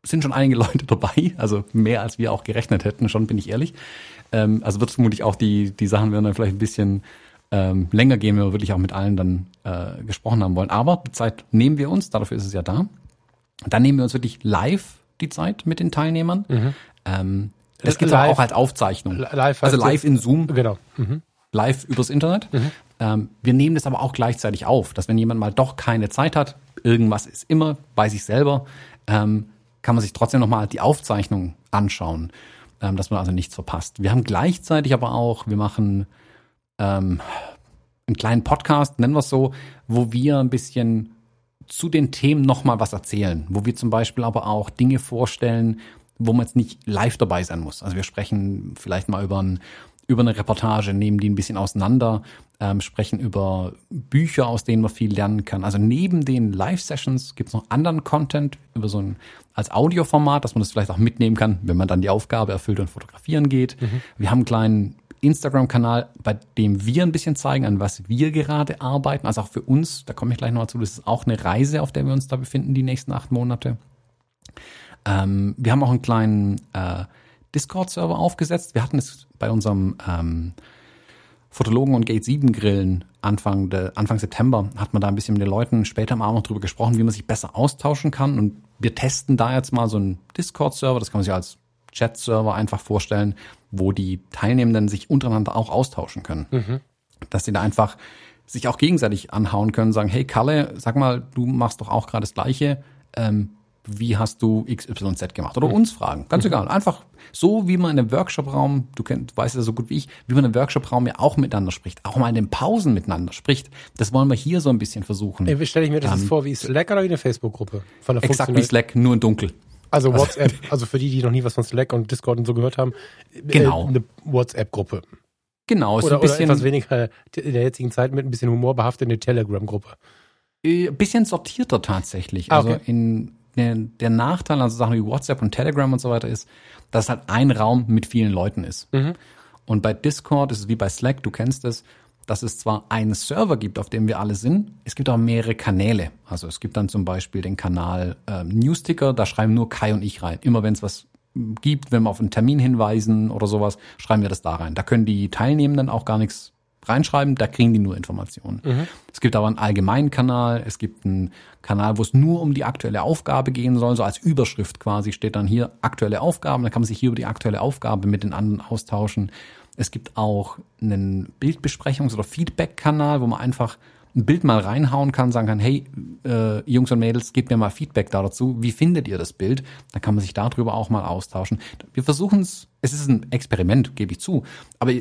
Speaker 1: sind schon einige Leute dabei, also mehr als wir auch gerechnet hätten, schon bin ich ehrlich. Ähm, also wird vermutlich auch die, die Sachen werden dann vielleicht ein bisschen ähm, länger gehen, wenn wir wirklich auch mit allen dann äh, gesprochen haben wollen. Aber die Zeit nehmen wir uns, dafür ist es ja da. Dann nehmen wir uns wirklich live die Zeit mit den Teilnehmern. Mhm. Ähm, das gibt es auch als Aufzeichnung.
Speaker 2: Live
Speaker 1: also live in Zoom,
Speaker 2: Genau. Mhm.
Speaker 1: live übers Internet. Ähm, wir nehmen das aber auch gleichzeitig auf, dass wenn jemand mal doch keine Zeit hat, irgendwas ist immer bei sich selber, ähm, kann man sich trotzdem nochmal die Aufzeichnung anschauen, ähm, dass man also nichts verpasst. Wir haben gleichzeitig aber auch, wir machen ähm, einen kleinen Podcast, nennen wir es so, wo wir ein bisschen zu den Themen nochmal was erzählen, wo wir zum Beispiel aber auch Dinge vorstellen, wo man jetzt nicht live dabei sein muss. Also wir sprechen vielleicht mal über, ein, über eine Reportage, nehmen die ein bisschen auseinander, ähm, sprechen über Bücher, aus denen man viel lernen kann. Also neben den Live-Sessions gibt es noch anderen Content über so ein als Audioformat, dass man das vielleicht auch mitnehmen kann, wenn man dann die Aufgabe erfüllt und fotografieren geht. Wir haben einen kleinen Instagram-Kanal, bei dem wir ein bisschen zeigen, an was wir gerade arbeiten. Also auch für uns, da komme ich gleich noch dazu, das ist auch eine Reise, auf der wir uns da befinden, die nächsten acht Monate. Ähm, wir haben auch einen kleinen äh, Discord-Server aufgesetzt. Wir hatten es bei unserem ähm, Fotologen und Gate 7 Grillen Anfang, de, Anfang September hat man da ein bisschen mit den Leuten später am Abend noch drüber gesprochen, wie man sich besser austauschen kann. Und wir testen da jetzt mal so einen Discord-Server, das kann man sich als Chat-Server einfach vorstellen, wo die Teilnehmenden sich untereinander auch austauschen können. Dass sie da einfach sich auch gegenseitig anhauen können, sagen, hey Kalle, sag mal, du machst doch auch gerade das Gleiche. Ähm, wie hast du XYZ gemacht? Oder uns fragen. Ganz egal. Einfach so, wie man in einem Workshop-Raum, du kennst, weißt ja so gut wie ich, wie man im Workshop-Raum ja auch miteinander spricht, auch mal in den Pausen miteinander spricht. Das wollen wir hier so ein bisschen versuchen.
Speaker 2: Wie stelle ich mir das jetzt vor, wie Slack oder wie eine Facebook-Gruppe? Von der
Speaker 1: Exakt wie Slack, nur in dunkel.
Speaker 2: Also WhatsApp, also für die, die noch nie was von Slack und Discord und so gehört haben, äh,
Speaker 1: Genau.
Speaker 2: eine WhatsApp-Gruppe.
Speaker 1: Genau, ist
Speaker 2: Oder,
Speaker 1: ein
Speaker 2: oder
Speaker 1: bisschen,
Speaker 2: etwas weniger in der jetzigen Zeit mit ein bisschen Humor behaftet eine Telegram-Gruppe.
Speaker 1: äh, bisschen sortierter tatsächlich.
Speaker 2: Ah,
Speaker 1: Also
Speaker 2: okay.
Speaker 1: in der, der Nachteil, also Sachen wie WhatsApp und Telegram und so weiter ist, dass es halt ein Raum mit vielen Leuten ist. Und bei Discord ist es wie bei Slack, du kennst es, dass es zwar einen Server gibt, auf dem wir alle sind, es gibt auch mehrere Kanäle. Also es gibt dann zum Beispiel den Kanal ähm, Newsticker, da schreiben nur Kai und ich rein. Immer wenn es was m, gibt, wenn wir auf einen Termin hinweisen oder sowas, schreiben wir das da rein. Da können die Teilnehmenden auch gar nichts reinschreiben, da kriegen die nur Informationen. Es gibt aber einen allgemeinen Kanal, es gibt einen Kanal, wo es nur um die aktuelle Aufgabe gehen soll, so als Überschrift quasi steht dann hier aktuelle Aufgaben, dann kann man sich hier über die aktuelle Aufgabe mit den anderen austauschen. Es gibt auch einen Bildbesprechungs- oder Feedback-Kanal, wo man einfach ein Bild mal reinhauen kann, sagen kann, hey, äh, Jungs und Mädels, gebt mir mal Feedback da dazu. Wie findet ihr das Bild? Dann kann man sich darüber auch mal austauschen. Wir versuchen es, es ist ein Experiment, gebe ich zu, aber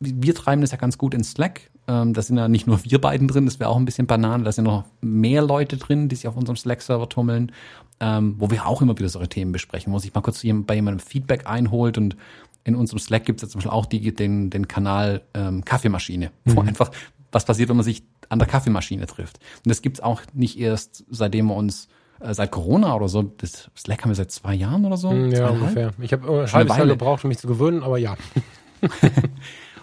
Speaker 1: wir treiben das ja ganz gut in Slack. Ähm, da sind ja nicht nur wir beiden drin, das wäre auch ein bisschen Banane. Da sind noch mehr Leute drin, die sich auf unserem Slack-Server tummeln, ähm, wo wir auch immer wieder solche Themen besprechen, wo sich mal kurz bei jemandem Feedback einholt und in unserem Slack gibt es ja zum Beispiel auch die, den, den Kanal ähm, Kaffeemaschine, wo einfach was passiert, wenn man sich an der Kaffeemaschine trifft. Und das gibt's auch nicht erst, seitdem wir uns äh, seit Corona oder so, das Slack haben wir seit zwei Jahren oder so.
Speaker 2: Ja,
Speaker 1: Zweieinhalb?
Speaker 2: ungefähr. Ich habe ein
Speaker 1: eine Weile.
Speaker 2: gebraucht, um mich zu gewöhnen, aber ja.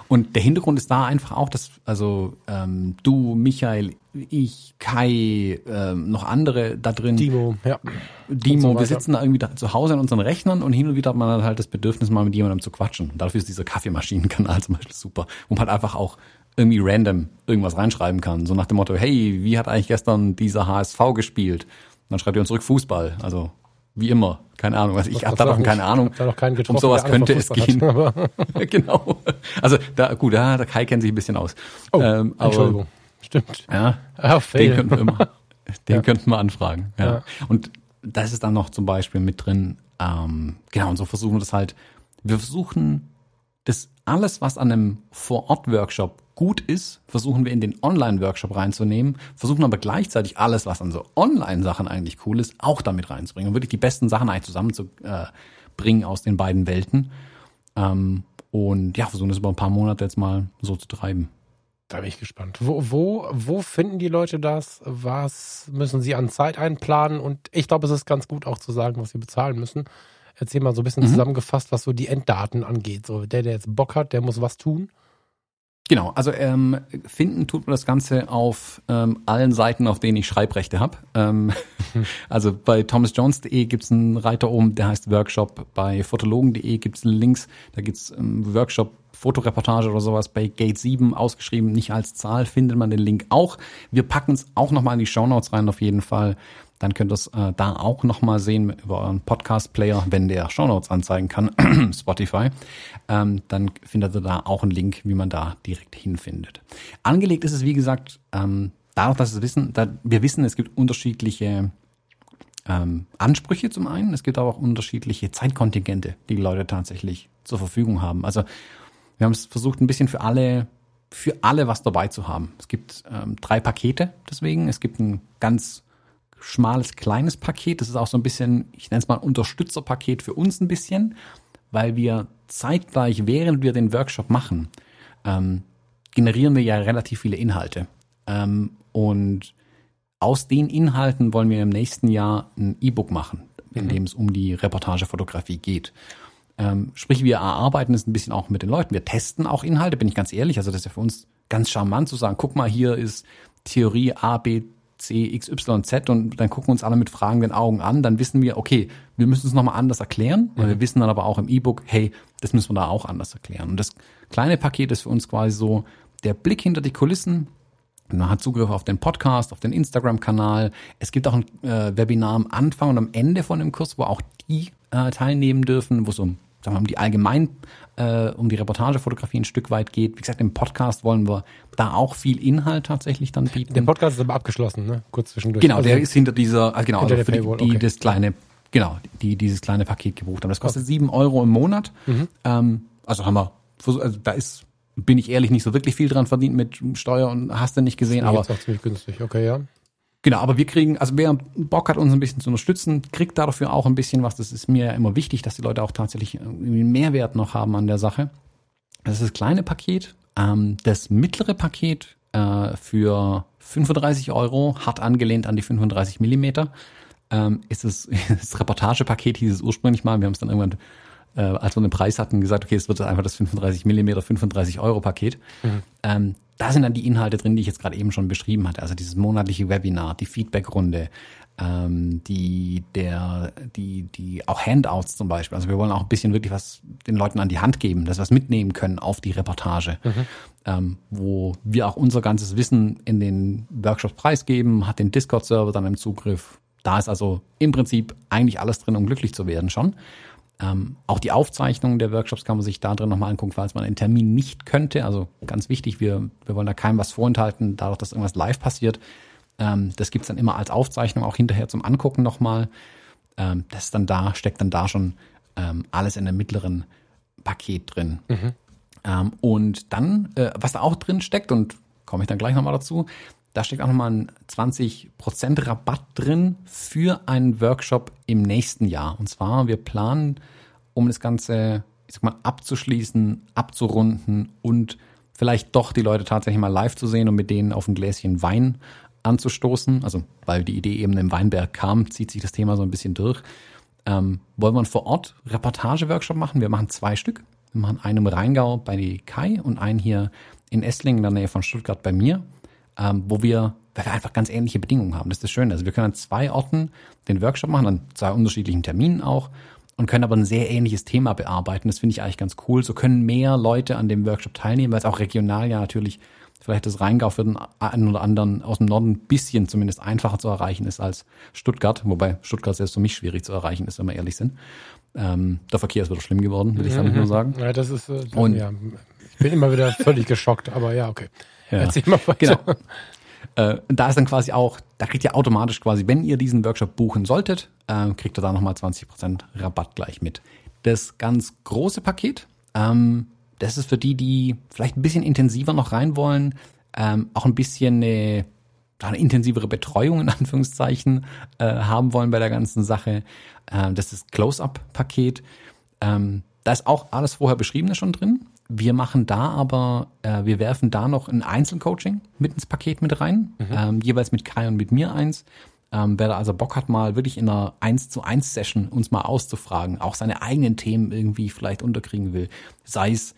Speaker 1: Und der Hintergrund ist da einfach auch, dass also ähm, du, Michael, ich, Kai, ähm, noch andere da drin,
Speaker 2: Timo, ja.
Speaker 1: Dimo,
Speaker 2: so
Speaker 1: wir sitzen da irgendwie da zu Hause an unseren Rechnern und hin und wieder hat man halt das Bedürfnis, mal mit jemandem zu quatschen. Und dafür ist dieser Kaffeemaschinenkanal zum Beispiel super, wo man halt einfach auch irgendwie random irgendwas reinschreiben kann. So nach dem Motto, hey, wie hat eigentlich gestern dieser HSV gespielt? Und dann schreibt ihr uns zurück Fußball. Also wie immer, keine Ahnung. Also ich habe da noch keine Ahnung.
Speaker 2: Da noch keinen getroffen,
Speaker 1: um sowas könnte es gehen.
Speaker 2: hat, aber-
Speaker 1: genau. Also da gut, da, der Kai kennt sich ein bisschen aus.
Speaker 2: Oh,
Speaker 1: Ähm, aber-
Speaker 2: Entschuldigung. Stimmt.
Speaker 1: Ja,
Speaker 2: Ah,
Speaker 1: den könnten wir immer, den
Speaker 2: Ja.
Speaker 1: könnten wir anfragen. Ja.
Speaker 2: Ja.
Speaker 1: Und das ist dann noch zum Beispiel mit drin. Ähm, genau, und so versuchen wir das halt. Wir versuchen das alles, was an einem Vor-Ort-Workshop gut ist, versuchen wir in den Online-Workshop reinzunehmen, versuchen aber gleichzeitig alles, was an so Online-Sachen eigentlich cool ist, auch damit reinzubringen und wirklich die besten Sachen eigentlich zusammenzubringen aus den beiden Welten. Ähm, und ja, versuchen das über ein paar Monate jetzt mal so zu treiben.
Speaker 2: Da bin ich gespannt. Wo, wo, wo finden die Leute das? Was müssen sie an Zeit einplanen? Und ich glaube, es ist ganz gut auch zu sagen, was sie bezahlen müssen. Erzähl mal so ein bisschen
Speaker 1: Mhm.
Speaker 2: zusammengefasst, was so die Enddaten angeht. So, der, der jetzt Bock hat, der muss was tun.
Speaker 1: Genau, also ähm, finden tut man das Ganze auf ähm, allen Seiten, auf denen ich Schreibrechte habe. Ähm, also bei thomasjones.de gibt's einen Reiter oben, der heißt Workshop. Bei fotologen.de gibt's Links, da gibt's ähm, Workshop Fotoreportage oder sowas bei Gate 7 ausgeschrieben, nicht als Zahl, findet man den Link auch. Wir packen es auch nochmal in die Show Notes rein auf jeden Fall. Dann könnt ihr es äh, da auch nochmal sehen über euren Podcast-Player, wenn der Show Notes anzeigen kann, Spotify. Ähm, dann findet ihr da auch einen Link, wie man da direkt hinfindet. Angelegt ist es, wie gesagt, ähm, dadurch, dass wir wissen, da wir wissen, es gibt unterschiedliche ähm, Ansprüche zum einen, es gibt aber auch unterschiedliche Zeitkontingente, die, die Leute tatsächlich zur Verfügung haben. Also wir haben es versucht, ein bisschen für alle, für alle was dabei zu haben. Es gibt ähm, drei Pakete deswegen. Es gibt ein ganz schmales, kleines Paket. Das ist auch so ein bisschen, ich nenne es mal Unterstützerpaket für uns ein bisschen, weil wir zeitgleich, während wir den Workshop machen, ähm, generieren wir ja relativ viele Inhalte. Ähm, und aus den Inhalten wollen wir im nächsten Jahr ein E-Book machen, in mhm. dem es um die Reportagefotografie geht. Ähm, sprich, wir erarbeiten es ein bisschen auch mit den Leuten. Wir testen auch Inhalte, bin ich ganz ehrlich. Also das ist ja für uns ganz charmant zu sagen, guck mal, hier ist Theorie A, B, C, X, Y, Z und dann gucken uns alle mit fragenden Augen an. Dann wissen wir, okay, wir müssen es nochmal anders erklären. Mhm. Wir wissen dann aber auch im E-Book, hey, das müssen wir da auch anders erklären. Und das kleine Paket ist für uns quasi so der Blick hinter die Kulissen, man hat Zugriff auf den Podcast, auf den Instagram-Kanal. Es gibt auch ein äh, Webinar am Anfang und am Ende von dem Kurs, wo auch die äh, teilnehmen dürfen, wo es um, sagen wir, um die allgemein, äh, um die Reportagefotografie ein Stück weit geht. Wie gesagt, im Podcast wollen wir da auch viel Inhalt tatsächlich dann bieten.
Speaker 2: Der Podcast ist aber abgeschlossen, ne? Kurz zwischendurch.
Speaker 1: Genau, also der ist hinter dieser, äh, genau, also für die, die okay. das kleine, genau, die dieses kleine Paket gebucht haben. Das kostet sieben okay. Euro im Monat. Mhm. Ähm, also haben wir, also da ist bin ich ehrlich nicht so wirklich viel dran verdient mit Steuer und hast du nicht gesehen. aber
Speaker 2: ist auch ziemlich günstig, okay, ja.
Speaker 1: Genau, aber wir kriegen, also wer Bock hat, uns ein bisschen zu unterstützen, kriegt dafür auch ein bisschen was. Das ist mir immer wichtig, dass die Leute auch tatsächlich einen Mehrwert noch haben an der Sache. Das ist das kleine Paket. Ähm, das mittlere Paket äh, für 35 Euro, hart angelehnt an die 35 Millimeter, ähm, ist es, das Reportagepaket hieß es ursprünglich mal. Wir haben es dann irgendwann äh, als wir den Preis hatten, gesagt, okay, es wird einfach das 35 Millimeter, 35 Euro Paket. Mhm. Ähm, da sind dann die Inhalte drin, die ich jetzt gerade eben schon beschrieben hatte. Also dieses monatliche Webinar, die Feedbackrunde, ähm, die, der, die, die, auch Handouts zum Beispiel. Also wir wollen auch ein bisschen wirklich was den Leuten an die Hand geben, dass wir was mitnehmen können auf die Reportage, mhm. ähm, wo wir auch unser ganzes Wissen in den Workshops preisgeben, hat den Discord-Server dann im Zugriff. Da ist also im Prinzip eigentlich alles drin, um glücklich zu werden schon. Ähm, auch die Aufzeichnungen der Workshops kann man sich da drin nochmal angucken, falls man einen Termin nicht könnte. Also ganz wichtig, wir, wir wollen da keinem was vorenthalten, dadurch, dass irgendwas live passiert. Ähm, das gibt's dann immer als Aufzeichnung auch hinterher zum Angucken nochmal. Ähm, das ist dann da, steckt dann da schon ähm, alles in einem mittleren Paket drin. Mhm. Ähm, und dann, äh, was da auch drin steckt, und komme ich dann gleich nochmal dazu, da steckt auch nochmal ein 20% Rabatt drin für einen Workshop im nächsten Jahr. Und zwar, wir planen, um das Ganze, ich sag mal, abzuschließen, abzurunden und vielleicht doch die Leute tatsächlich mal live zu sehen und mit denen auf ein Gläschen Wein anzustoßen. Also, weil die Idee eben im Weinberg kam, zieht sich das Thema so ein bisschen durch. Ähm, wollen wir vor Ort Reportage-Workshop machen? Wir machen zwei Stück. Wir machen einen im Rheingau bei die Kai und einen hier in Esslingen in der Nähe von Stuttgart bei mir ähm, wo wir, weil wir einfach ganz ähnliche Bedingungen haben. Das ist das Schöne. Also wir können an zwei Orten den Workshop machen, an zwei unterschiedlichen Terminen auch und können aber ein sehr ähnliches Thema bearbeiten. Das finde ich eigentlich ganz cool. So können mehr Leute an dem Workshop teilnehmen, weil es auch regional ja natürlich vielleicht das Rheingau für den einen oder anderen aus dem Norden ein bisschen zumindest einfacher zu erreichen ist als Stuttgart, wobei Stuttgart selbst für mich schwierig zu erreichen ist, wenn wir ehrlich sind. Ähm, der Verkehr ist wieder schlimm geworden, will ich damit nur sagen.
Speaker 2: Ja, das ist, äh, und, ja, ich bin immer wieder völlig geschockt, aber ja, okay. Ja. Erzähl mal weiter. Genau.
Speaker 1: Äh, da ist dann quasi auch, da kriegt ihr automatisch quasi, wenn ihr diesen Workshop buchen solltet, äh, kriegt ihr da nochmal 20% Rabatt gleich mit. Das ganz große Paket, ähm, das ist für die, die vielleicht ein bisschen intensiver noch rein wollen, ähm, auch ein bisschen eine, eine intensivere Betreuung in Anführungszeichen äh, haben wollen bei der ganzen Sache. Ähm, das ist Close-Up-Paket. Ähm, da ist auch alles vorher Beschriebene schon drin. Wir machen da aber, äh, wir werfen da noch ein Einzelcoaching mit ins Paket mit rein, mhm. ähm, jeweils mit Kai und mit mir eins. Ähm, wer da also Bock hat, mal wirklich in einer 1 zu 1 Session uns mal auszufragen, auch seine eigenen Themen irgendwie vielleicht unterkriegen will, sei es,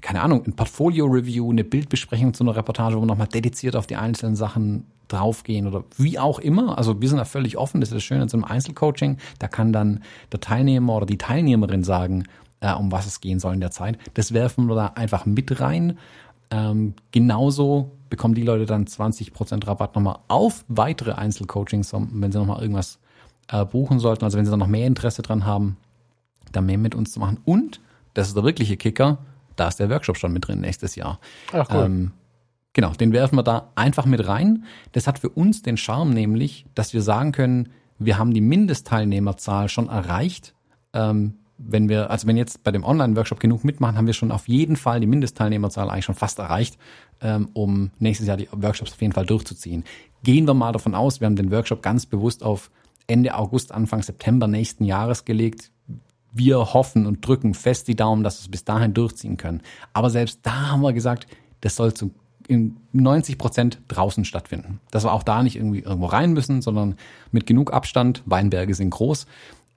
Speaker 1: keine Ahnung, ein Portfolio-Review, eine Bildbesprechung zu einer Reportage, wo wir nochmal dediziert auf die einzelnen Sachen draufgehen oder wie auch immer. Also wir sind da völlig offen, das ist das Schöne an so einem Einzelcoaching. Da kann dann der Teilnehmer oder die Teilnehmerin sagen, äh, um was es gehen soll in der Zeit. Das werfen wir da einfach mit rein. Ähm, genauso bekommen die Leute dann 20% Rabatt nochmal auf weitere Einzelcoachings, wenn sie nochmal irgendwas äh, buchen sollten. Also wenn sie dann noch mehr Interesse dran haben, da mehr mit uns zu machen. Und, das ist der wirkliche Kicker, da ist der Workshop schon mit drin nächstes Jahr.
Speaker 2: Ach cool.
Speaker 1: Ähm, genau, den werfen wir da einfach mit rein. Das hat für uns den Charme nämlich, dass wir sagen können, wir haben die Mindestteilnehmerzahl schon erreicht. Ähm, wenn wir, also wenn jetzt bei dem Online-Workshop genug mitmachen, haben wir schon auf jeden Fall die Mindestteilnehmerzahl eigentlich schon fast erreicht, ähm, um nächstes Jahr die Workshops auf jeden Fall durchzuziehen. Gehen wir mal davon aus, wir haben den Workshop ganz bewusst auf Ende August, Anfang September nächsten Jahres gelegt. Wir hoffen und drücken fest die Daumen, dass wir es bis dahin durchziehen können. Aber selbst da haben wir gesagt, das soll zu in 90 Prozent draußen stattfinden. Dass wir auch da nicht irgendwie irgendwo rein müssen, sondern mit genug Abstand, Weinberge sind groß,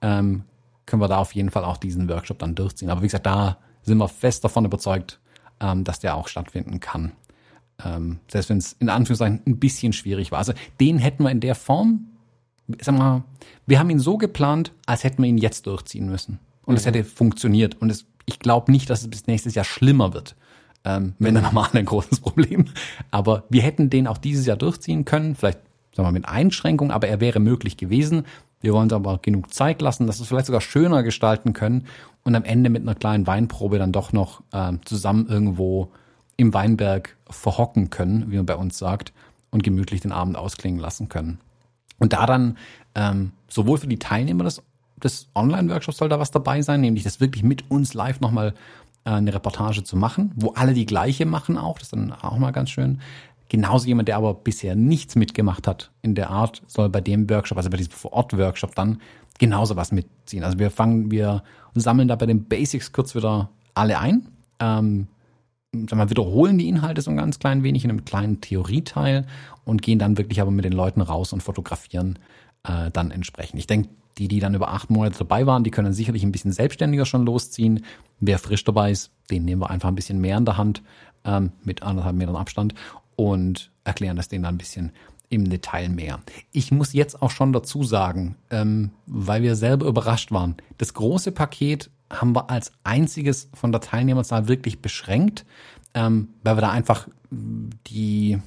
Speaker 1: ähm, können wir da auf jeden Fall auch diesen Workshop dann durchziehen. Aber wie gesagt, da sind wir fest davon überzeugt, ähm, dass der auch stattfinden kann. Ähm, selbst wenn es in Anführungszeichen ein bisschen schwierig war. Also den hätten wir in der Form, sag mal, wir haben ihn so geplant, als hätten wir ihn jetzt durchziehen müssen. Und es mhm. hätte funktioniert. Und es, ich glaube nicht, dass es bis nächstes Jahr schlimmer wird. Ähm, wenn dann nochmal ein großes Problem. Aber wir hätten den auch dieses Jahr durchziehen können, vielleicht sagen wir mit Einschränkung, aber er wäre möglich gewesen. Wir wollen uns aber genug Zeit lassen, dass wir es vielleicht sogar schöner gestalten können und am Ende mit einer kleinen Weinprobe dann doch noch äh, zusammen irgendwo im Weinberg verhocken können, wie man bei uns sagt, und gemütlich den Abend ausklingen lassen können. Und da dann ähm, sowohl für die Teilnehmer des, des Online-Workshops soll da was dabei sein, nämlich das wirklich mit uns live nochmal äh, eine Reportage zu machen, wo alle die gleiche machen auch, das ist dann auch mal ganz schön. Genauso jemand, der aber bisher nichts mitgemacht hat in der Art, soll bei dem Workshop, also bei diesem Vor-Ort-Workshop dann genauso was mitziehen. Also wir fangen, wir sammeln da bei den Basics kurz wieder alle ein. Ähm, sagen wir, wiederholen die Inhalte so ein ganz klein wenig in einem kleinen Theorieteil und gehen dann wirklich aber mit den Leuten raus und fotografieren äh, dann entsprechend. Ich denke, die, die dann über acht Monate dabei waren, die können sicherlich ein bisschen selbstständiger schon losziehen. Wer frisch dabei ist, den nehmen wir einfach ein bisschen mehr in der Hand ähm, mit anderthalb Metern Abstand und erklären das denen dann ein bisschen im Detail mehr. Ich muss jetzt auch schon dazu sagen, ähm, weil wir selber überrascht waren, das große Paket haben wir als einziges von der Teilnehmerzahl wirklich beschränkt, ähm, weil wir da einfach die,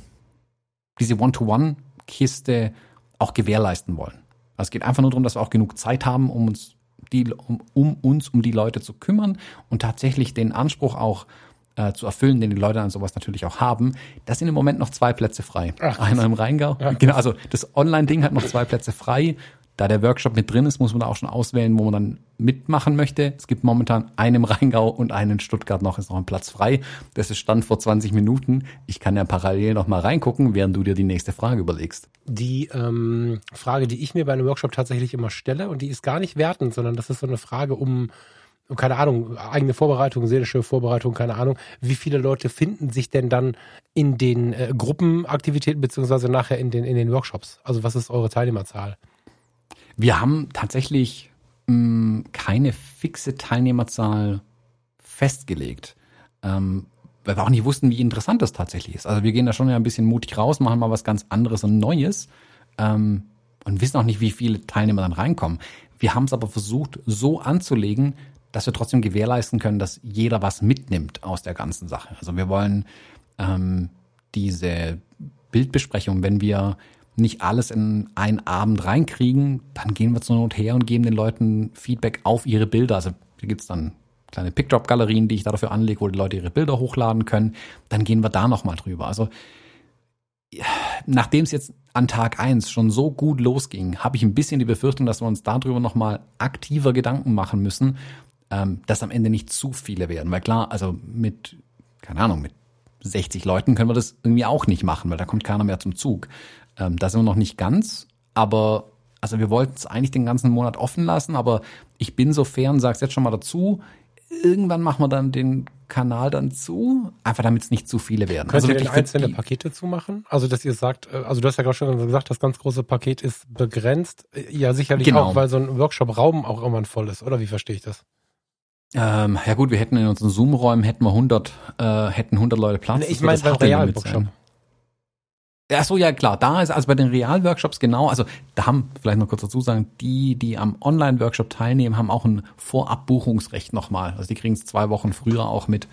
Speaker 1: diese One-to-One-Kiste auch gewährleisten wollen. Also es geht einfach nur darum, dass wir auch genug Zeit haben, um uns die, um, um uns um die Leute zu kümmern und tatsächlich den Anspruch auch äh, zu erfüllen, den die Leute an sowas natürlich auch haben. Da sind im Moment noch zwei Plätze frei. Ach, Einer im Rheingau. Ja, genau, also das Online-Ding hat noch zwei Plätze frei. Da der Workshop mit drin ist, muss man da auch schon auswählen, wo man dann mitmachen möchte. Es gibt momentan einen im Rheingau und einen in Stuttgart noch, ist noch ein Platz frei. Das ist Stand vor 20 Minuten. Ich kann ja parallel noch mal reingucken, während du dir die nächste Frage überlegst.
Speaker 2: Die ähm, Frage, die ich mir bei einem Workshop tatsächlich immer stelle, und die ist gar nicht wertend, sondern das ist so eine Frage um keine Ahnung, eigene Vorbereitung, seelische Vorbereitung, keine Ahnung. Wie viele Leute finden sich denn dann in den äh, Gruppenaktivitäten beziehungsweise nachher in den, in den Workshops? Also was ist eure Teilnehmerzahl?
Speaker 1: Wir haben tatsächlich mh, mm, keine fixe Teilnehmerzahl festgelegt. Ähm, weil wir auch nicht wussten, wie interessant das tatsächlich ist. Also wir gehen da schon ja ein bisschen mutig raus, machen mal was ganz anderes und Neues ähm, und wissen auch nicht, wie viele Teilnehmer dann reinkommen. Wir haben es aber versucht, so anzulegen, dass wir trotzdem gewährleisten können, dass jeder was mitnimmt aus der ganzen Sache. Also wir wollen ähm, diese Bildbesprechung, wenn wir nicht alles in einen Abend reinkriegen, dann gehen wir zur Not her und geben den Leuten Feedback auf ihre Bilder. Also hier gibt's dann kleine Pickdrop-Galerien, die ich dafür anlege, wo die Leute ihre Bilder hochladen können. Dann gehen wir da nochmal drüber. Also nachdem es jetzt an Tag eins schon so gut losging, habe ich ein bisschen die Befürchtung, dass wir uns darüber nochmal aktiver Gedanken machen müssen, ähm, dass am Ende nicht zu viele werden. Weil klar, also mit, keine Ahnung, mit 60 Leuten können wir das irgendwie auch nicht machen, weil da kommt keiner mehr zum Zug. Ähm, da sind wir noch nicht ganz, aber also wir wollten es eigentlich den ganzen Monat offen lassen, aber ich bin so fair und sag's jetzt schon mal dazu. Irgendwann machen wir dann den Kanal dann zu, einfach damit es nicht zu viele werden.
Speaker 2: Könnt also ihr denn einzelne Pakete zumachen? Also dass ihr sagt, äh, also du hast ja gerade schon gesagt, das ganz große Paket ist begrenzt. Ja, sicherlich genau. auch, weil so ein Workshop-Raum auch irgendwann voll ist, oder wie verstehe ich das?
Speaker 1: Ähm, ja gut, wir hätten in unseren Zoom-Räumen hätten wir 100, äh, hätten 100 Leute Platz.
Speaker 2: Nee, ich meine beim Realworkshop.
Speaker 1: Ach so, ja klar, da ist also bei den Realworkshops genau, also da haben, vielleicht noch kurz dazu sagen, die, die am Online-Workshop teilnehmen, haben auch ein Vorabbuchungsrecht nochmal. Also die kriegen es zwei Wochen früher auch mit,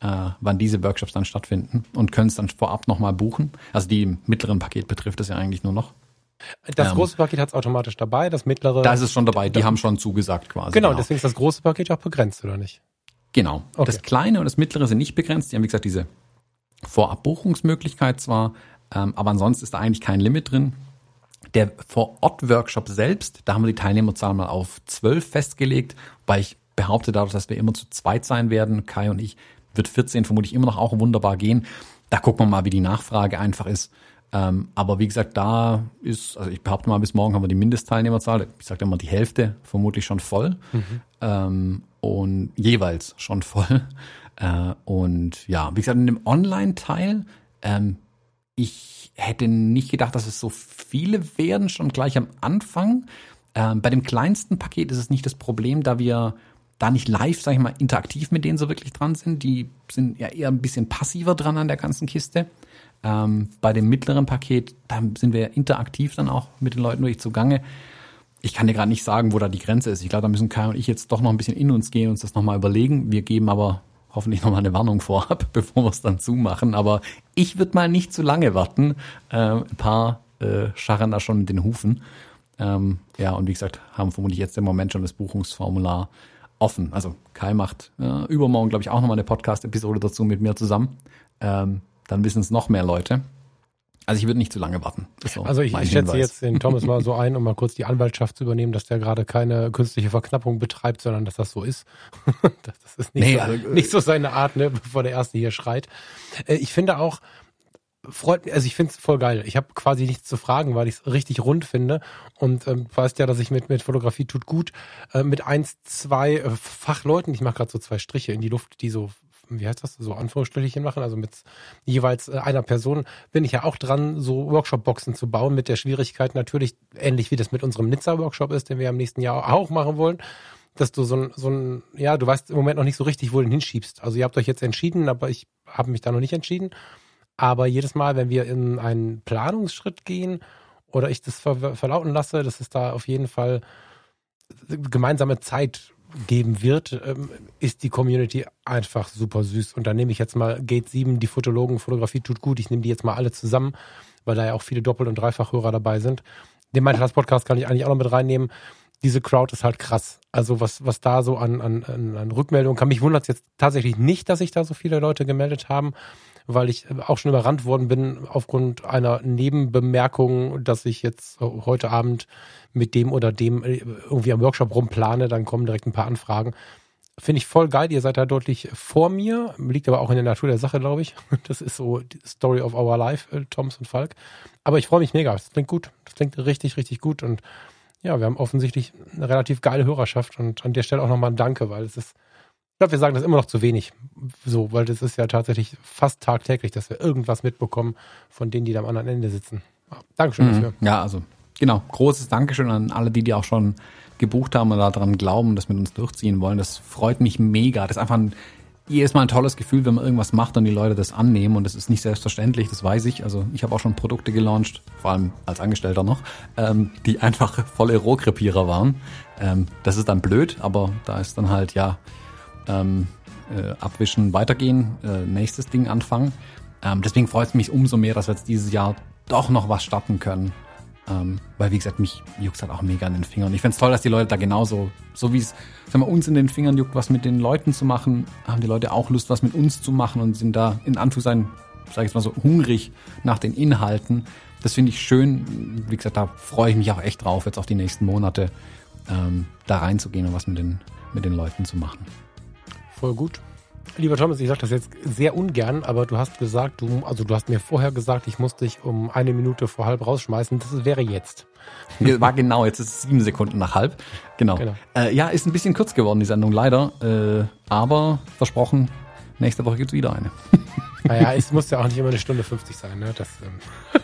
Speaker 1: äh, wann diese Workshops dann stattfinden und können es dann vorab nochmal buchen. Also die im mittleren Paket betrifft es ja eigentlich nur noch.
Speaker 2: Das
Speaker 1: Ähm,
Speaker 2: große Paket hat es automatisch dabei, das mittlere.
Speaker 1: Da ist es schon dabei, die haben schon zugesagt quasi.
Speaker 2: genau, deswegen ist das große Paket auch begrenzt, oder nicht?
Speaker 1: Genau.
Speaker 2: Okay.
Speaker 1: Das kleine und das mittlere sind nicht begrenzt. Die haben, wie gesagt, diese Vorabbuchungsmöglichkeit zwar, ähm, aber ansonsten ist da eigentlich kein Limit drin. Der Vor-Ort-Workshop selbst, da haben wir die Teilnehmerzahl mal auf zwölf festgelegt, weil ich behaupte dadurch, dass wir immer zu zweit sein werden, Kai und ich, wird 14 vermutlich immer noch auch wunderbar gehen. Da gucken wir mal, wie die Nachfrage einfach ist. Ähm, aber wie gesagt, da ist, also ich behaupte mal, bis morgen haben wir die Mindestteilnehmerzahl. Ich sage immer die Hälfte, vermutlich schon voll. Ähm, und jeweils schon voll. Äh, und ja, wie gesagt, in dem Online-Teil, ähm, ich hätte nicht gedacht, dass es so viele werden, schon gleich am Anfang. Ähm, bei dem kleinsten Paket ist es nicht das Problem, da wir da nicht live, sag ich mal, interaktiv mit denen so wirklich dran sind. Die sind ja eher ein bisschen passiver dran an der ganzen Kiste. Ähm, bei dem mittleren Paket, da sind wir interaktiv dann auch mit den Leuten durch zugange. Ich kann dir gerade nicht sagen, wo da die Grenze ist. Ich glaube, da müssen Kai und ich jetzt doch noch ein bisschen in uns gehen, uns das nochmal überlegen. Wir geben aber hoffentlich nochmal eine Warnung vorab, bevor wir es dann zumachen. Aber ich würde mal nicht zu lange warten. Äh, ein paar äh, scharren da schon mit den Hufen. Ähm, ja, und wie gesagt, haben vermutlich jetzt im Moment schon das Buchungsformular offen. Also Kai macht äh, übermorgen, glaube ich, auch nochmal eine Podcast-Episode dazu mit mir zusammen. Ähm, dann wissen es noch mehr Leute. Also ich würde nicht zu lange warten. So
Speaker 2: Also ich, ich schätze jetzt den Thomas mal so ein, um mal kurz die Anwaltschaft zu übernehmen, dass der gerade keine künstliche Verknappung betreibt, sondern dass das so ist. das, ist nicht,
Speaker 1: Nee,
Speaker 2: so,
Speaker 1: also, äh,
Speaker 2: nicht so seine Art, ne, bevor der Erste hier schreit. Äh, Ich finde auch, freut also ich finde es voll geil. Ich habe quasi nichts zu fragen, weil ich es richtig rund finde. Und ähm, du weißt ja, dass ich mit, mit Fotografie tut gut, äh, mit eins, zwei äh, Fachleuten, ich mache gerade so zwei Striche in die Luft, die so wie heißt das, so Anführungsstrichchen machen, also mit jeweils äh, einer Person, bin ich ja auch dran, so Workshop-Boxen zu bauen, mit der Schwierigkeit natürlich, ähnlich wie das mit unserem Nizza-Workshop ist, den wir im nächsten Jahr auch machen wollen, dass du so ein, so ein, ja, du weißt im Moment noch nicht so richtig, wo du hinschiebst. Also ihr habt euch jetzt entschieden, aber ich habe mich da noch nicht entschieden. Aber jedes Mal, wenn wir in einen Planungsschritt gehen oder ich das ver verlauten lasse, dass es da auf jeden Fall gemeinsame Zeit geben wird, ähm, ist die Community einfach super süß. Und da nehme ich jetzt mal Gate 7, die Fotologen, Fotografie tut gut, ich nehme die jetzt mal alle zusammen, weil da ja auch viele Doppel- und Dreifachhörer dabei sind. Den Mein Podcast kann ich eigentlich auch noch mit reinnehmen. Diese Crowd ist halt krass. Also was, was da so an, an, an Rückmeldungen kam. Mich wundert es jetzt tatsächlich nicht, dass sich da so viele Leute gemeldet haben, weil ich auch schon überrannt worden bin aufgrund einer Nebenbemerkung, dass ich jetzt heute Abend mit dem oder dem irgendwie am Workshop rumplane, dann kommen direkt ein paar Anfragen. Finde ich voll geil, ihr seid da deutlich vor mir, liegt aber auch in der Natur der Sache, glaube ich. Das ist so die Story of our life, äh, Toms und Falk. Aber ich freue mich mega, das klingt gut, das klingt richtig, richtig gut und ja, wir haben offensichtlich eine relativ geile Hörerschaft und an der Stelle auch nochmal ein Danke, weil es ist, ich glaube, wir sagen das immer noch zu wenig, so, weil das ist ja tatsächlich fast tagtäglich, dass wir irgendwas mitbekommen von denen, die da am anderen Ende sitzen. Dankeschön dafür.
Speaker 1: Mhm. Ja, also genau, großes Dankeschön an alle, die die auch schon gebucht haben und daran glauben, das mit uns durchziehen wollen. Das freut mich mega. Das ist einfach ein, jedes Mal ein tolles Gefühl, wenn man irgendwas macht und die Leute das annehmen. Und das ist nicht selbstverständlich, das weiß ich. Also ich habe auch schon Produkte gelauncht, vor allem als Angestellter noch, ähm, die einfach volle Rohkrepierer waren. Ähm, das ist dann blöd, aber da ist dann halt, ja, ähm, äh, abwischen, weitergehen, äh, nächstes Ding anfangen. Ähm, deswegen freut es mich umso mehr, dass wir jetzt dieses Jahr doch noch was starten können. Ähm, weil, wie gesagt, mich juckt halt auch mega an den Fingern. Ich find's toll, dass die Leute da genauso, so wie es, wir, uns in den Fingern juckt, was mit den Leuten zu machen, haben die Leute auch Lust, was mit uns zu machen und sind da in Anführungszeichen, sag ich jetzt mal so, hungrig nach den Inhalten. Das finde ich schön. Wie gesagt, da freue ich mich auch echt drauf, jetzt auf die nächsten Monate ähm, da reinzugehen und was mit den, mit den Leuten zu machen.
Speaker 2: Voll gut. Lieber Thomas, ich sage das jetzt sehr ungern, aber du hast gesagt, du, also du hast mir vorher gesagt, ich muss dich um eine Minute vor halb rausschmeißen. Das wäre jetzt.
Speaker 1: War genau, jetzt ist es sieben Sekunden nach halb. Genau.
Speaker 2: Genau.
Speaker 1: Äh, ja, ist ein bisschen kurz geworden, die Sendung, leider. Äh, aber versprochen, nächste Woche gibt's wieder eine.
Speaker 2: Naja, es muss ja auch nicht immer eine Stunde 50 sein. Ne? Das, ähm,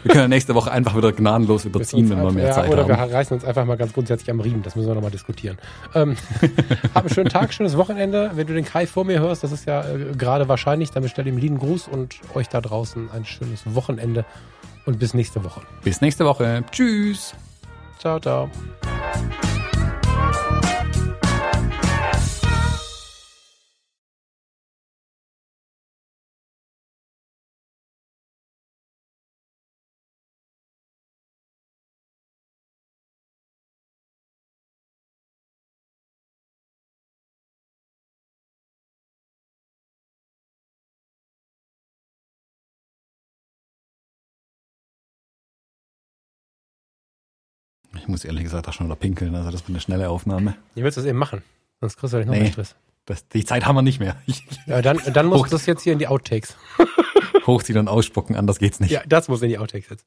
Speaker 1: Wir können ja nächste Woche einfach wieder gnadenlos überziehen, wenn wir mehr
Speaker 2: ja,
Speaker 1: Zeit
Speaker 2: oder wir
Speaker 1: haben.
Speaker 2: reißen uns einfach mal ganz grundsätzlich am Riemen. Das müssen wir nochmal diskutieren. Ähm, hab einen schönen Tag, schönes Wochenende. Wenn du den Kai vor mir hörst, das ist ja äh, gerade wahrscheinlich, dann bestell ihm lieben Gruß und euch da draußen ein schönes Wochenende. Und bis nächste Woche.
Speaker 1: Bis nächste Woche. Tschüss.
Speaker 2: Ciao, ciao.
Speaker 1: Muss ehrlich gesagt auch schon wieder pinkeln, also das war eine schnelle Aufnahme.
Speaker 2: Wie willst du das eben machen? Sonst kriegst du gleich noch
Speaker 1: Nee.
Speaker 2: mehr Stress.
Speaker 1: Das, die Zeit haben wir nicht mehr.
Speaker 2: Ja, dann, dann muss das jetzt hier in die Outtakes.
Speaker 1: hochziehen und ausspucken, anders geht's nicht.
Speaker 2: Ja, das muss in die Outtakes jetzt.